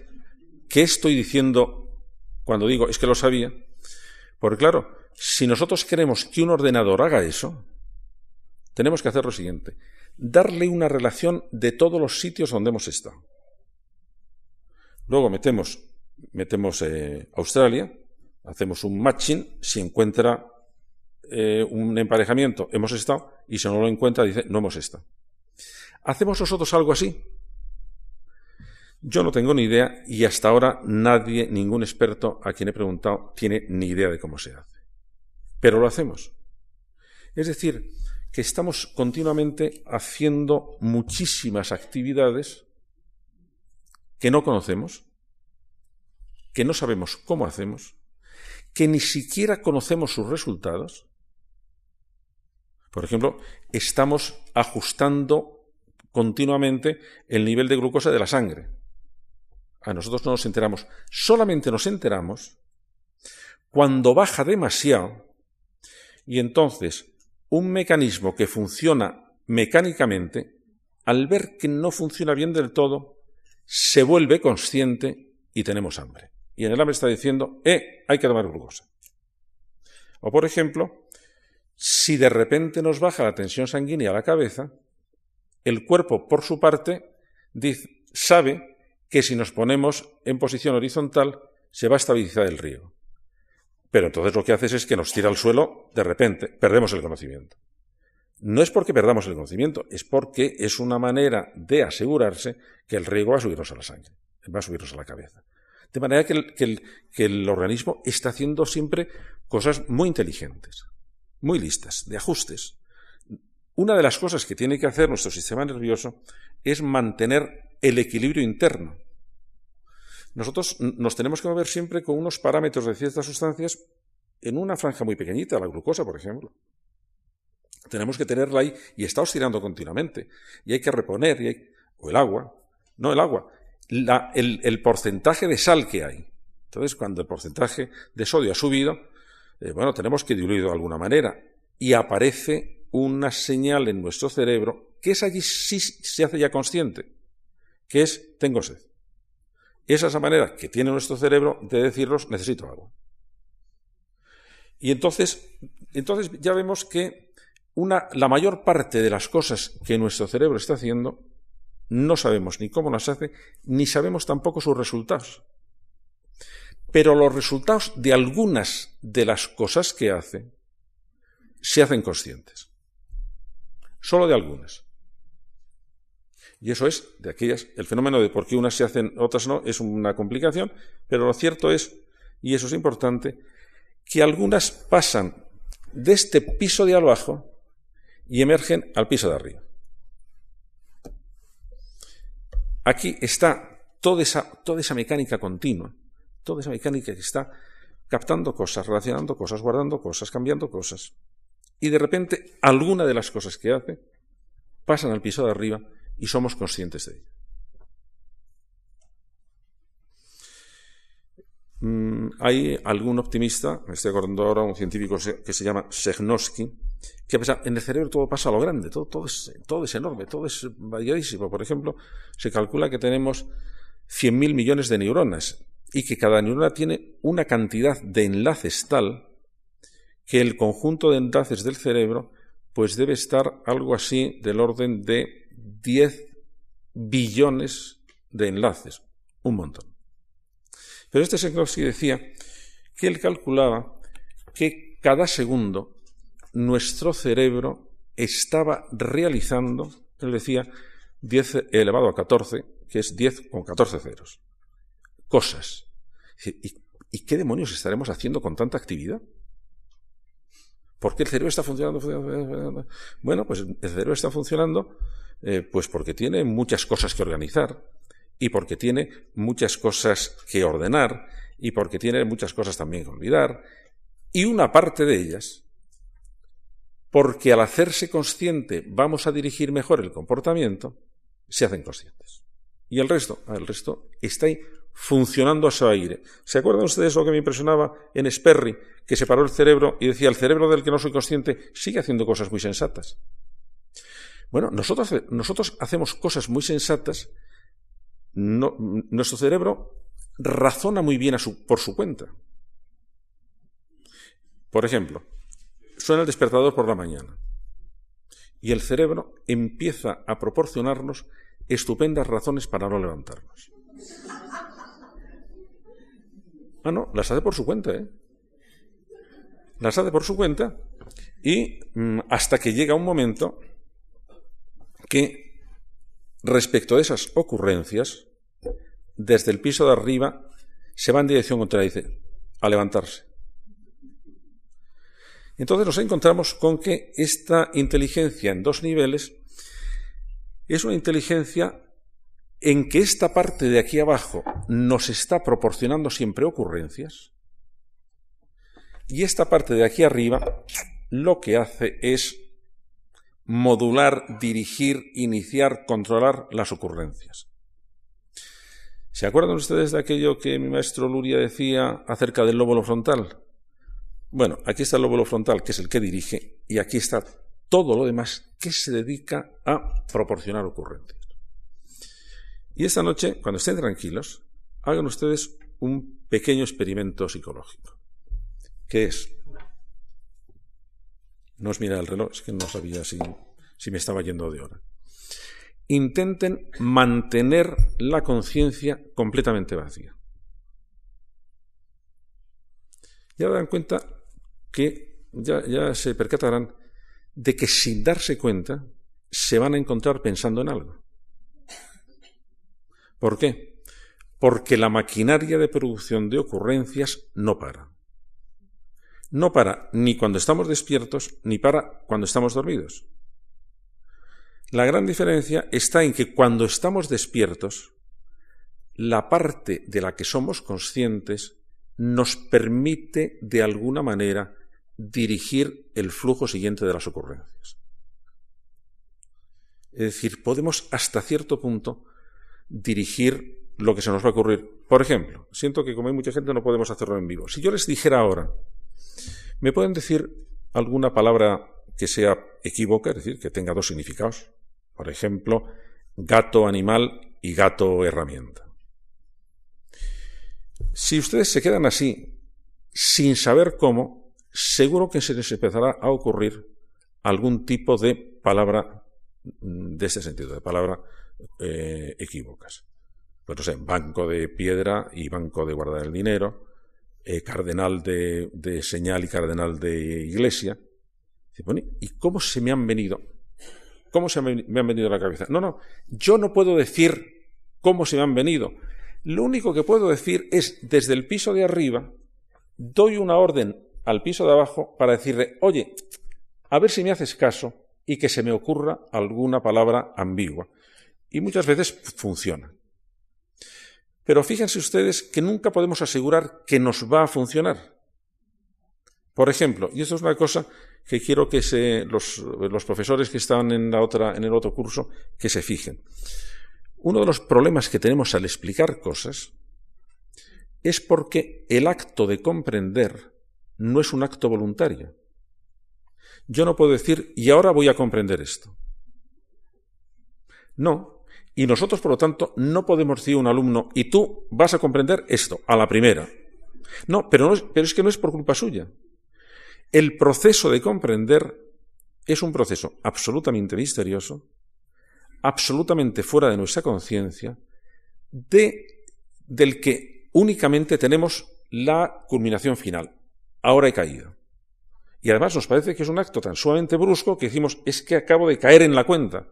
qué estoy diciendo cuando digo es que lo sabía. Porque claro, si nosotros queremos que un ordenador haga eso, tenemos que hacer lo siguiente, darle una relación de todos los sitios donde hemos estado. Luego metemos, metemos eh, Australia, hacemos un matching, si encuentra eh, un emparejamiento, hemos estado, y si no lo encuentra, dice, no hemos estado. ¿Hacemos nosotros algo así? Yo no tengo ni idea y hasta ahora nadie, ningún experto a quien he preguntado, tiene ni idea de cómo se hace. Pero lo hacemos. Es decir, que estamos continuamente haciendo muchísimas actividades que no conocemos, que no sabemos cómo hacemos, que ni siquiera conocemos sus resultados. Por ejemplo, estamos ajustando continuamente el nivel de glucosa de la sangre. A nosotros no nos enteramos. Solamente nos enteramos cuando baja demasiado y entonces un mecanismo que funciona mecánicamente, al ver que no funciona bien del todo, se vuelve consciente y tenemos hambre. Y en el hambre está diciendo, eh, hay que tomar glucosa. O por ejemplo, si de repente nos baja la tensión sanguínea a la cabeza, el cuerpo, por su parte, dice, sabe que si nos ponemos en posición horizontal se va a estabilizar el río. Pero entonces lo que haces es que nos tira al suelo de repente, perdemos el conocimiento. No es porque perdamos el conocimiento, es porque es una manera de asegurarse que el riego va a subirnos a la sangre, va a subirnos a la cabeza. De manera que el, organismo está haciendo siempre cosas muy inteligentes, muy listas, de ajustes. Una de las cosas que tiene que hacer nuestro sistema nervioso es mantener el equilibrio interno nosotros nos tenemos que mover siempre con unos parámetros de ciertas sustancias en una franja muy pequeñita, la glucosa, por ejemplo. Tenemos que tenerla ahí y está oscilando continuamente. Y hay que reponer, o el agua, no el agua, el, porcentaje de sal que hay. Entonces, cuando el porcentaje de sodio ha subido, eh, bueno, tenemos que diluirlo de alguna manera. Y aparece una señal en nuestro cerebro que es allí sí se hace ya consciente, que es tengo sed. Esa es la manera que tiene nuestro cerebro de decirnos necesito agua. Y entonces, entonces ya vemos que una, la mayor parte de las cosas que nuestro cerebro está haciendo no sabemos ni cómo las hace, ni sabemos tampoco sus resultados. Pero los resultados de algunas de las cosas que hace se hacen conscientes. Solo de algunas. Y eso es, de aquellas, el fenómeno de por qué unas se hacen, otras no, es una complicación, pero lo cierto es, y eso es importante, que algunas pasan de este piso de abajo y emergen al piso de arriba. Aquí está toda esa, toda esa mecánica continua, toda esa mecánica que está captando cosas, relacionando cosas, guardando cosas, cambiando cosas. Y de repente, alguna de las cosas que hace pasan al piso de arriba y somos conscientes de ello. Mm, hay algún optimista, me estoy acordando ahora, un científico que se llama Segnoski, que en el cerebro todo pasa a lo grande, todo, todo, es, todo es enorme, todo es variadísimo. Por ejemplo, se calcula que tenemos 100.000 millones de neuronas y que cada neurona tiene una cantidad de enlaces tal que el conjunto de enlaces del cerebro pues debe estar algo así del orden de 10 billones de enlaces, un montón. Pero este Senkowski decía que él calculaba que cada segundo nuestro cerebro estaba realizando, él decía, 10 elevado a 14, que es 10 con 14 ceros, cosas. ¿Y, ¿Y qué demonios estaremos haciendo con tanta actividad? ¿Por qué el cerebro está funcionando? Bueno, pues el cerebro está funcionando Eh, pues porque tiene muchas cosas que organizar y porque tiene muchas cosas que ordenar y porque tiene muchas cosas también que olvidar y una parte de ellas porque al hacerse consciente vamos a dirigir mejor el comportamiento, se hacen conscientes. Y el resto, el resto está ahí funcionando a su aire. ¿Se acuerdan ustedes lo que me impresionaba en Sperry, que se paró el cerebro y decía, el cerebro del que no soy consciente sigue haciendo cosas muy sensatas? Bueno, nosotros, nosotros hacemos cosas muy sensatas, nuestro cerebro razona muy bien por su cuenta. Por ejemplo, suena el despertador por la mañana y el cerebro empieza a proporcionarnos estupendas razones para no levantarnos. Ah, no, las hace por su cuenta, ¿eh? Las hace por su cuenta y mm, hasta que llega un momento que respecto a esas ocurrencias, desde el piso de arriba se va en dirección contraria, a levantarse. Entonces nos encontramos con que esta inteligencia en dos niveles es una inteligencia en que esta parte de aquí abajo nos está proporcionando siempre ocurrencias y esta parte de aquí arriba lo que hace es modular, dirigir, iniciar, controlar las ocurrencias. ¿Se acuerdan ustedes de aquello que mi maestro Luria decía acerca del lóbulo frontal? Bueno, aquí está el lóbulo frontal, que es el que dirige, y aquí está todo lo demás que se dedica a proporcionar ocurrencias. Y esta noche, cuando estén tranquilos, hagan ustedes un pequeño experimento psicológico, que es, no os mira el reloj, es que no sabía si, si me estaba yendo de hora. Intenten mantener la conciencia completamente vacía. Ya dan cuenta que ya, se percatarán de que sin darse cuenta se van a encontrar pensando en algo. ¿Por qué? Porque la maquinaria de producción de ocurrencias no para. No para ni cuando estamos despiertos ni para cuando estamos dormidos. La gran diferencia está en que cuando estamos despiertos, la parte de la que somos conscientes nos permite de alguna manera dirigir el flujo siguiente de las ocurrencias. Es decir, podemos hasta cierto punto dirigir lo que se nos va a ocurrir. Por ejemplo, siento que como hay mucha gente no podemos hacerlo en vivo. Si yo les dijera ahora, ¿me pueden decir alguna palabra que sea equívoca, es decir, que tenga dos significados? Por ejemplo, gato animal y gato herramienta. Si ustedes se quedan así, sin saber cómo, seguro que se les empezará a ocurrir algún tipo de palabra mm, de este sentido, de palabra eh, equívocas. Pues no sé, banco de piedra y banco de guardar el dinero, eh, cardenal de, de, señal y cardenal de iglesia. ¿Y cómo se me han venido? ¿Cómo se me han venido a la cabeza? No, no, yo no puedo decir cómo se me han venido. Lo único que puedo decir es, desde el piso de arriba, doy una orden al piso de abajo para decirle, oye, a ver si me haces caso y que se me ocurra alguna palabra ambigua y muchas veces funciona. Pero fíjense ustedes que nunca podemos asegurar que nos va a funcionar. Por ejemplo, y esto es una cosa que quiero que se, los, los, profesores que están en, la otra, en el otro curso que se fijen. Uno de los problemas que tenemos al explicar cosas es porque el acto de comprender no es un acto voluntario. Yo no puedo decir, y ahora voy a comprender esto. No, y nosotros, por lo tanto, no podemos decir a un alumno, y tú vas a comprender esto, a la primera. No, pero, no es, pero es que no es por culpa suya. El proceso de comprender es un proceso absolutamente misterioso, absolutamente fuera de nuestra conciencia, de, del que únicamente tenemos la culminación final. Ahora he caído. Y además nos parece que es un acto tan sumamente brusco que decimos, es que acabo de caer en la cuenta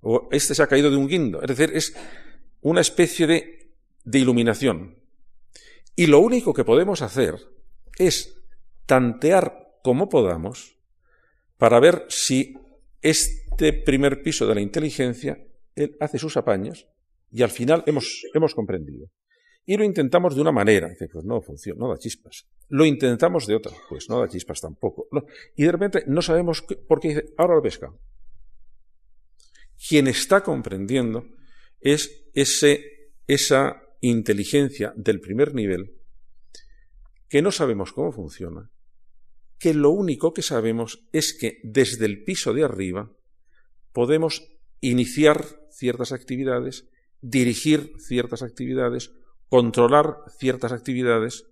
o este se ha caído de un guindo. Es decir, es una especie de, de iluminación. Y lo único que podemos hacer es tantear como podamos para ver si es este primer piso de la inteligencia, él hace sus apaños y al final hemos, hemos comprendido. Y lo intentamos de una manera. Dice, pues no funciona, no da chispas. Lo intentamos de otra, pues no da chispas tampoco. Y de repente no sabemos por qué dice, ahora lo pesca. Quien está comprendiendo es ese, esa inteligencia del primer nivel que no sabemos cómo funciona, que lo único que sabemos es que desde el piso de arriba podemos iniciar ciertas actividades, dirigir ciertas actividades, controlar ciertas actividades,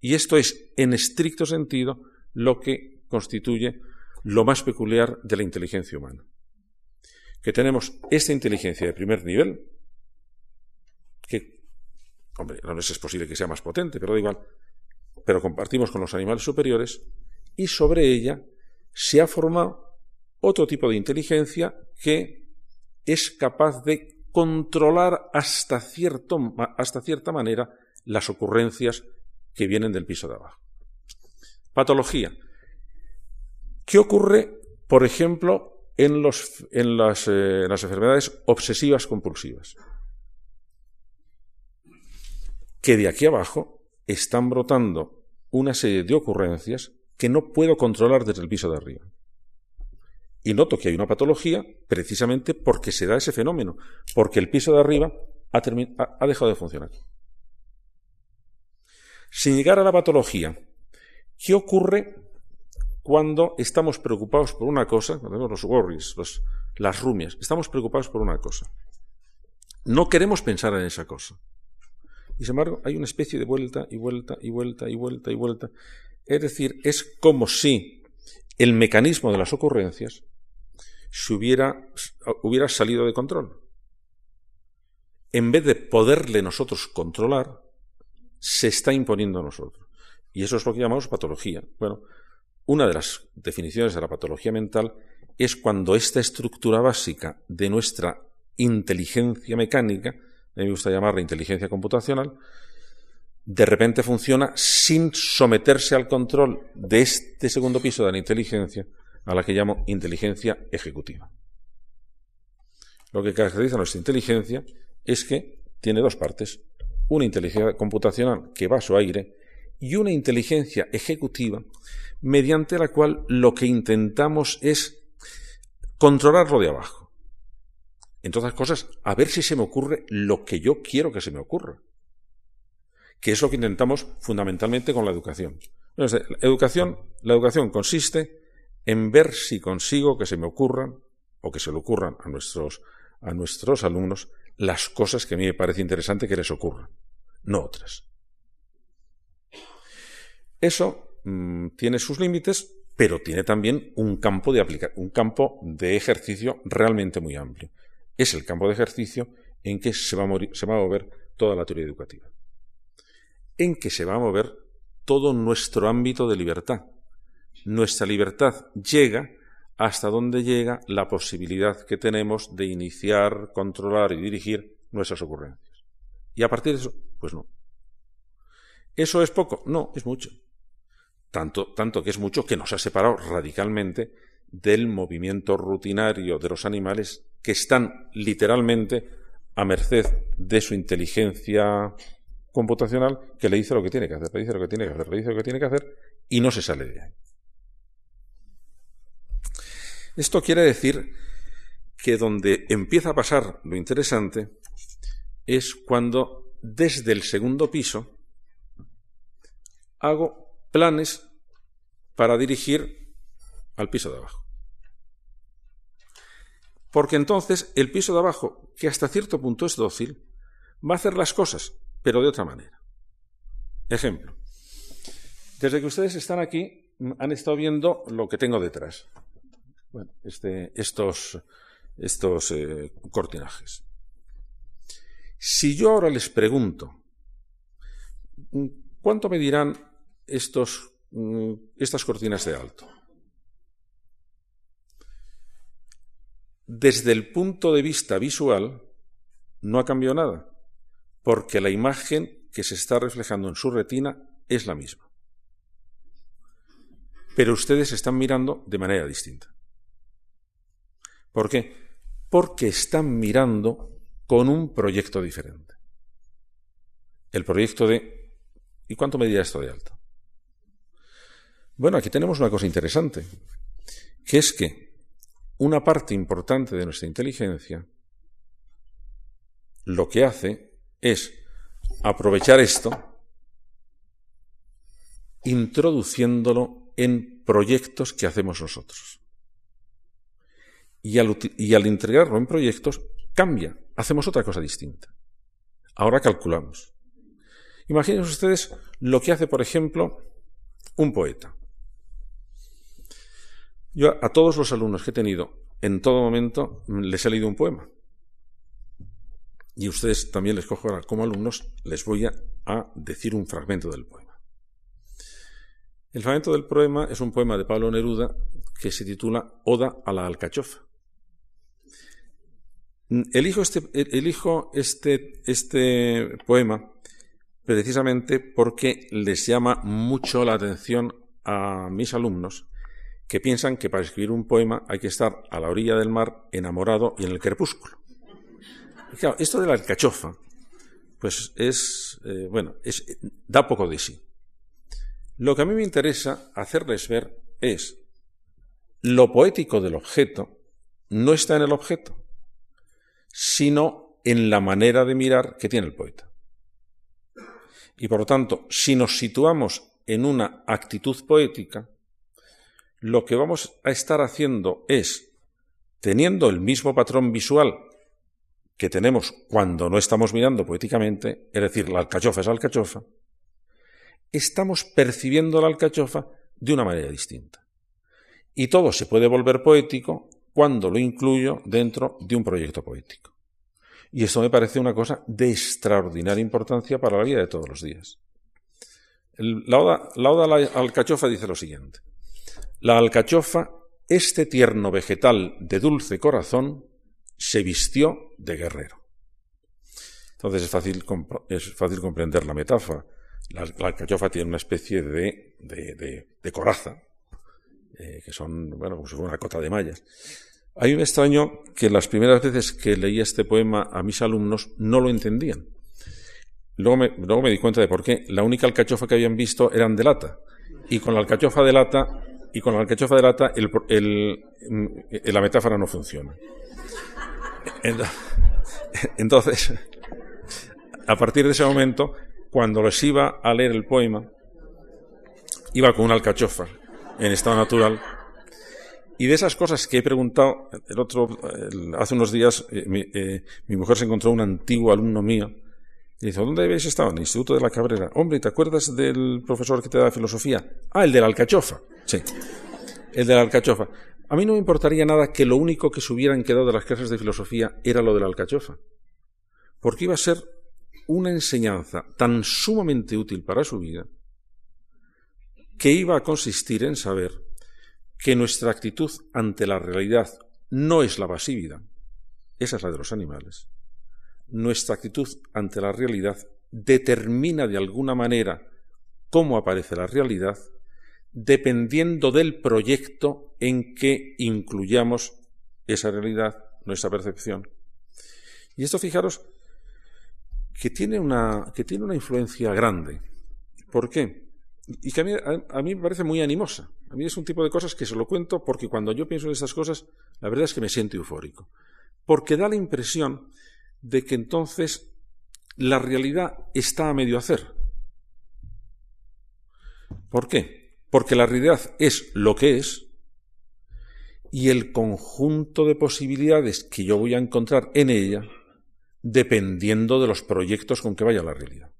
y esto es, en estricto sentido, lo que constituye lo más peculiar de la inteligencia humana. Que tenemos esta inteligencia de primer nivel, que, hombre, no es posible que sea más potente, pero da igual, pero compartimos con los animales superiores, y sobre ella se ha formado otro tipo de inteligencia que es capaz de controlar hasta, cierto, hasta cierta manera las ocurrencias que vienen del piso de abajo. Patología. ¿Qué ocurre, por ejemplo, en, las, eh, las enfermedades obsesivas compulsivas? Que de aquí abajo están brotando una serie de ocurrencias que no puedo controlar desde el piso de arriba. Y noto que hay una patología precisamente porque se da ese fenómeno, porque el piso de arriba ha, dejado de funcionar. Sin llegar a la patología, ¿qué ocurre cuando estamos preocupados por una cosa? Los worries, las rumias, estamos preocupados por una cosa. No queremos pensar en esa cosa. Y sin embargo, hay una especie de vuelta y vuelta y vuelta y vuelta y vuelta. Es decir, es como si el mecanismo de las ocurrencias se hubiera, hubiera salido de control. En vez de poderle nosotros controlar, se está imponiendo a nosotros. Y eso es lo que llamamos patología. Bueno, una de las definiciones de la patología mental es cuando esta estructura básica de nuestra inteligencia mecánica, a mí me gusta llamarla inteligencia computacional, de repente funciona sin someterse al control de este segundo piso de la inteligencia, a la que llamo inteligencia ejecutiva. Lo que caracteriza nuestra inteligencia es que tiene dos partes, una inteligencia computacional que va a su aire y una inteligencia ejecutiva mediante la cual lo que intentamos es controlarlo de abajo. Entre otras cosas, a ver si se me ocurre lo que yo quiero que se me ocurra, que es lo que intentamos fundamentalmente con la educación. la educación, la educación consiste en ver si consigo que se me ocurran o que se le ocurran a nuestros, a nuestros alumnos las cosas que a mí me parece interesante que les ocurran, no otras. Eso mm, tiene sus límites, pero tiene también un campo de aplicar, un campo de ejercicio realmente muy amplio. Es el campo de ejercicio en que se va, a se va a mover toda la teoría educativa. En que se va a mover todo nuestro ámbito de libertad, nuestra libertad llega hasta donde llega la posibilidad que tenemos de iniciar, controlar y dirigir nuestras ocurrencias. Y a partir de eso, pues no. ¿Eso es poco? No, es mucho. Tanto, tanto que es mucho que nos ha separado radicalmente del movimiento rutinario de los animales que están literalmente a merced de su inteligencia computacional que le dice lo que tiene que hacer, le dice lo que tiene que hacer, le dice lo que tiene que hacer y no se sale de ahí. Esto quiere decir que donde empieza a pasar lo interesante es cuando desde el segundo piso hago planes para dirigir al piso de abajo. Porque entonces el piso de abajo, que hasta cierto punto es dócil, va a hacer las cosas, pero de otra manera. Ejemplo. Desde que ustedes están aquí, han estado viendo lo que tengo detrás bueno, este, estos, estos eh, cortinajes. Si yo ahora les pregunto, ¿cuánto medirán estos, mm, estas cortinas de alto? Desde el punto de vista visual, no ha cambiado nada, porque la imagen que se está reflejando en su retina es la misma. Pero ustedes están mirando de manera distinta. ¿Por qué? Porque están mirando con un proyecto diferente. El proyecto de ¿y cuánto medía esto de alto? Bueno, aquí tenemos una cosa interesante, que es que una parte importante de nuestra inteligencia lo que hace es aprovechar esto introduciéndolo en proyectos que hacemos nosotros. Y al, y integrarlo en proyectos, cambia, hacemos otra cosa distinta. Ahora calculamos. Imaginen ustedes lo que hace, por ejemplo, un poeta. Yo a todos los alumnos que he tenido, en todo momento, les he leído un poema. Y ustedes también les cojo ahora como alumnos, les voy a decir un fragmento del poema. El fragmento del poema es un poema de Pablo Neruda que se titula Oda a la alcachofa. Elijo este, elijo este, este poema precisamente porque les llama mucho la atención a mis alumnos que piensan que para escribir un poema hay que estar a la orilla del mar, enamorado y en el crepúsculo. claro, esto de la alcachofa, pues es, eh, bueno, es, da poco de sí. Lo que a mí me interesa hacerles ver es lo poético del objeto no está en el objeto, sino en la manera de mirar que tiene el poeta. Y por lo tanto, si nos situamos en una actitud poética, lo que vamos a estar haciendo es, teniendo el mismo patrón visual que tenemos cuando no estamos mirando poéticamente, es decir, la alcachofa es alcachofa, estamos percibiendo la alcachofa de una manera distinta. Y todo se puede volver poético cuando lo incluyo dentro de un proyecto poético. Y esto me parece una cosa de extraordinaria importancia para la vida de todos los días. la, oda, a la alcachofa dice lo siguiente. La alcachofa, este tierno vegetal de dulce corazón, se vistió de guerrero. Entonces es fácil, es fácil comprender la metáfora. La, alcachofa tiene una especie de, de, coraza, eh, que son, bueno, como si fuera una cota de mallas. A mí me extraño que las primeras veces que leía este poema a mis alumnos no lo entendían. Luego me, luego me di cuenta de por qué. La única alcachofa que habían visto eran de lata. Y con la alcachofa de lata, y con la alcachofa de lata, el, el, la metáfora no funciona. Entonces, a partir de ese momento, cuando les iba a leer el poema, iba con una alcachofa en estado natural. Y de esas cosas que he preguntado, el otro, hace unos días eh, eh, mi, mujer se encontró un antiguo alumno mío y dice, ¿dónde habéis estado? En el Instituto de la Cabrera. Hombre, ¿te acuerdas del profesor que te da filosofía? Ah, el de la alcachofa. Sí, el de la alcachofa. A mí no me importaría nada que lo único que se hubieran quedado de las clases de filosofía era lo de la alcachofa. Porque iba a ser una enseñanza tan sumamente útil para su vida que iba a consistir en saber que nuestra actitud ante la realidad no es la pasividad, esa es la de los animales. Nuestra actitud ante la realidad determina de alguna manera cómo aparece la realidad dependiendo del proyecto en que incluyamos esa realidad, nuestra percepción. Y esto, fijaros, que tiene una, que tiene una influencia grande. ¿Por qué? Y que a mí, a, me parece muy animosa. A mí es un tipo de cosas que se lo cuento porque cuando yo pienso en estas cosas, la verdad es que me siento eufórico. Porque da la impresión de que entonces la realidad está a medio hacer. ¿Por qué? Porque la realidad es lo que es y el conjunto de posibilidades que yo voy a encontrar en ella dependiendo de los proyectos con que vaya la realidad.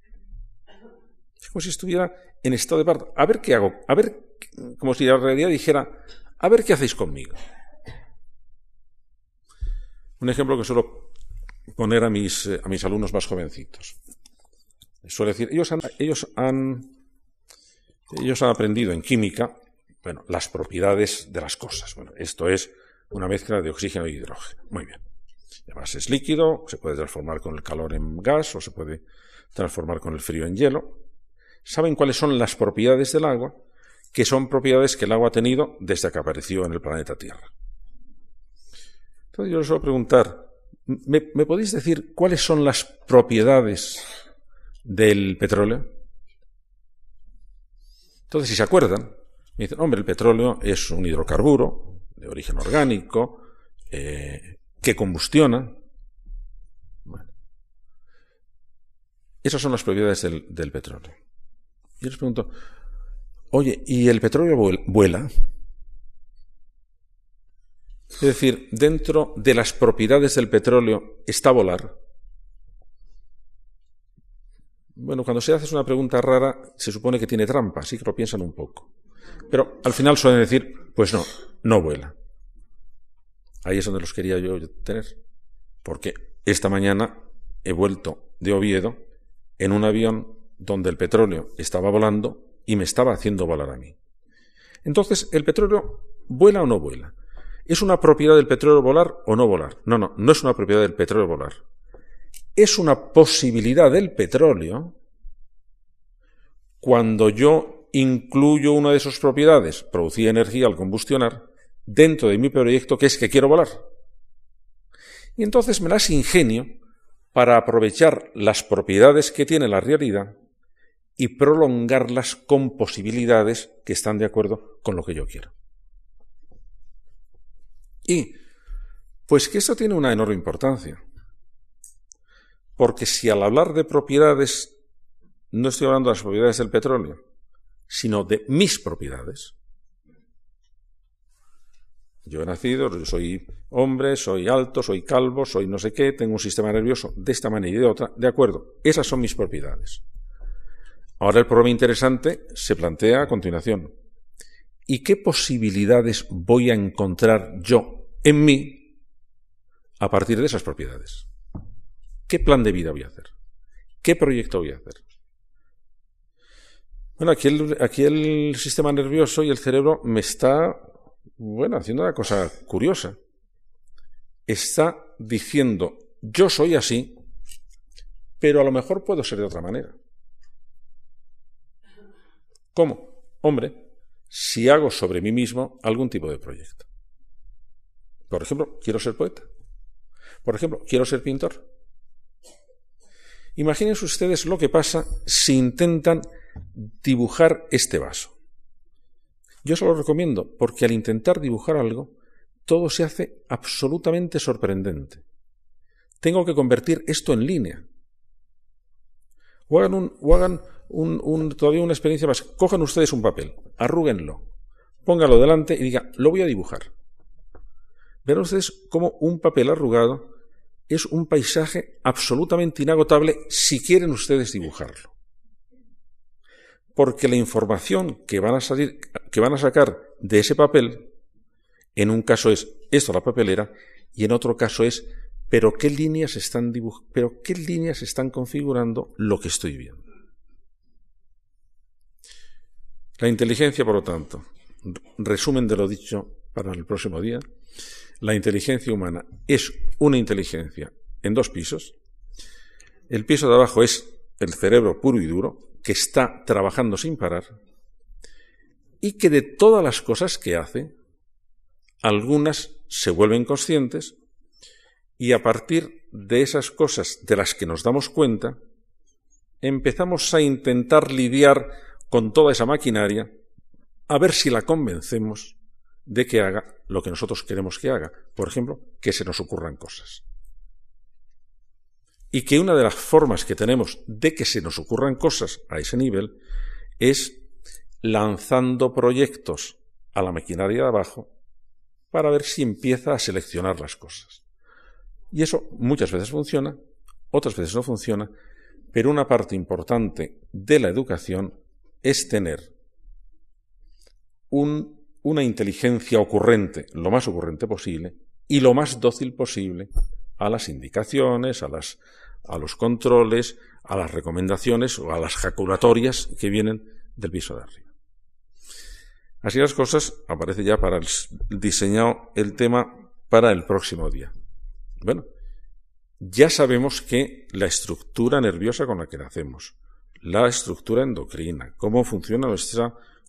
Como si estuviera en estado de parto. A ver qué hago. A ver, como si la realidad dijera, a ver qué hacéis conmigo. Un ejemplo que suelo poner a mis, a mis alumnos más jovencitos. Suele decir, ellos han, ellos han, ellos han aprendido en química, bueno, las propiedades de las cosas. Bueno, esto es una mezcla de oxígeno y hidrógeno. Muy bien. Además es líquido, se puede transformar con el calor en gas o se puede transformar con el frío en hielo. ¿Saben cuáles son las propiedades del agua? Que son propiedades que el agua ha tenido desde que apareció en el planeta Tierra. Entonces yo les voy a preguntar, ¿me, podéis decir cuáles son las propiedades del petróleo? Entonces, si se acuerdan, me dicen, hombre, el petróleo es un hidrocarburo de origen orgánico, eh, que combustiona. Esas son las propiedades del petróleo. Y les pregunto, oye, ¿y el petróleo vuela? Es decir, dentro de las propiedades del petróleo está volar. Bueno, cuando se hace una pregunta rara, se supone que tiene trampa, así que lo piensan un poco. Pero al final suelen decir, pues no, no vuela. Ahí es donde los quería yo tener. Porque esta mañana he vuelto de Oviedo en un avión donde el petróleo estaba volando y me estaba haciendo volar a mí. Entonces, ¿el petróleo vuela o no vuela? ¿Es una propiedad del petróleo volar o no volar? No, no, no es una propiedad del petróleo volar. Es una posibilidad del petróleo cuando yo incluyo una de sus propiedades, producir energía al combustionar, dentro de mi proyecto que es que quiero volar. Y entonces me las ingenio para aprovechar las propiedades que tiene la realidad y prolongarlas con posibilidades que están de acuerdo con lo que yo quiero. Y, pues que esto tiene una enorme importancia. Porque si al hablar de propiedades, no estoy hablando de las propiedades del petróleo, sino de mis propiedades. Yo he nacido, soy hombre, soy alto, soy calvo, soy no sé qué, tengo un sistema nervioso de esta manera y de otra, de acuerdo, esas son mis propiedades. Ahora el problema interesante se plantea a continuación. ¿Y qué posibilidades voy a encontrar yo en mí a partir de esas propiedades? ¿Qué plan de vida voy a hacer? ¿Qué proyecto voy a hacer? Bueno, aquí el, aquí el sistema nervioso y el cerebro me está, bueno, haciendo una cosa curiosa. Está diciendo, yo soy así, pero a lo mejor puedo ser de otra manera. ¿Cómo? Hombre, si hago sobre mí mismo algún tipo de proyecto. Por ejemplo, quiero ser poeta. Por ejemplo, quiero ser pintor. Imagínense ustedes lo que pasa si intentan dibujar este vaso. Yo se lo recomiendo porque al intentar dibujar algo, todo se hace absolutamente sorprendente. Tengo que convertir esto en línea. O hagan, un, hagan todavía una experiencia más. Cojan ustedes un papel, arrúguenlo, póngalo delante y diga, lo voy a dibujar. Verán ustedes cómo un papel arrugado es un paisaje absolutamente inagotable si quieren ustedes dibujarlo. Porque la información que van a salir, que van a sacar de ese papel, en un caso es esto la papelera, y en otro caso es pero qué líneas están pero qué líneas están configurando lo que estoy viendo. La inteligencia, por lo tanto, resumen de lo dicho para el próximo día, la inteligencia humana es una inteligencia en dos pisos. El piso de abajo es el cerebro puro y duro, que está trabajando sin parar, y que de todas las cosas que hace, algunas se vuelven conscientes, y a partir de esas cosas de las que nos damos cuenta, empezamos a intentar lidiar con toda esa maquinaria a ver si la convencemos de que haga lo que nosotros queremos que haga. Por ejemplo, que se nos ocurran cosas. Y que una de las formas que tenemos de que se nos ocurran cosas a ese nivel es lanzando proyectos a la maquinaria de abajo para ver si empieza a seleccionar las cosas. Y eso muchas veces funciona, otras veces no funciona, pero una parte importante de la educación es tener una inteligencia ocurrente, lo más ocurrente posible, y lo más dócil posible a las indicaciones, a, las, a los controles, a las recomendaciones o a las jaculatorias que vienen del piso de arriba. Así las cosas, aparece ya para el diseñado el tema para el próximo día. Bueno, ya sabemos que la estructura nerviosa con la que nacemos, la estructura endocrina, cómo funciona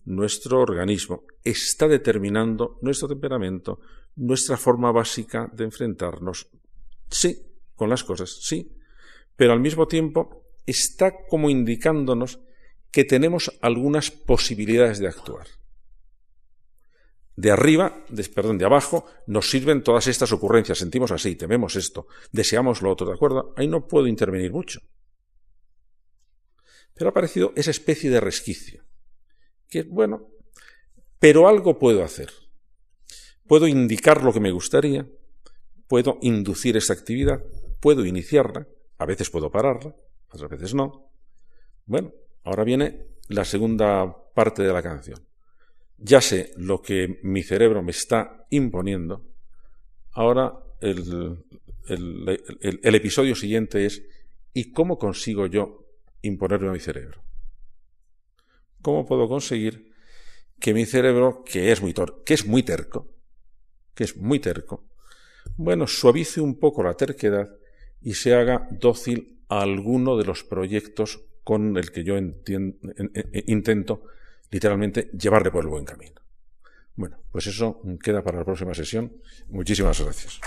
nuestro organismo, está determinando nuestro temperamento, nuestra forma básica de enfrentarnos. Sí, con las cosas, sí, pero al mismo tiempo está como indicándonos que tenemos algunas posibilidades de actuar. De arriba, perdón, de abajo, nos sirven todas estas ocurrencias. Sentimos así, tememos esto, deseamos lo otro, ¿de acuerdo? Ahí no puedo intervenir mucho. Pero ha aparecido esa especie de resquicio, que es bueno, pero algo puedo hacer. Puedo indicar lo que me gustaría, puedo inducir esta actividad, puedo iniciarla, a veces puedo pararla, otras veces no. Bueno, ahora viene la segunda parte de la canción ya sé lo que mi cerebro me está imponiendo, ahora el, episodio siguiente es ¿y cómo consigo yo imponerme a mi cerebro? ¿Cómo puedo conseguir que mi cerebro, que es muy, que es muy terco, que es muy terco, bueno, suavice un poco la terquedad y se haga dócil a alguno de los proyectos con el que yo intento literalmente llevarle por el buen camino. Bueno, pues eso queda para la próxima sesión. Muchísimas gracias.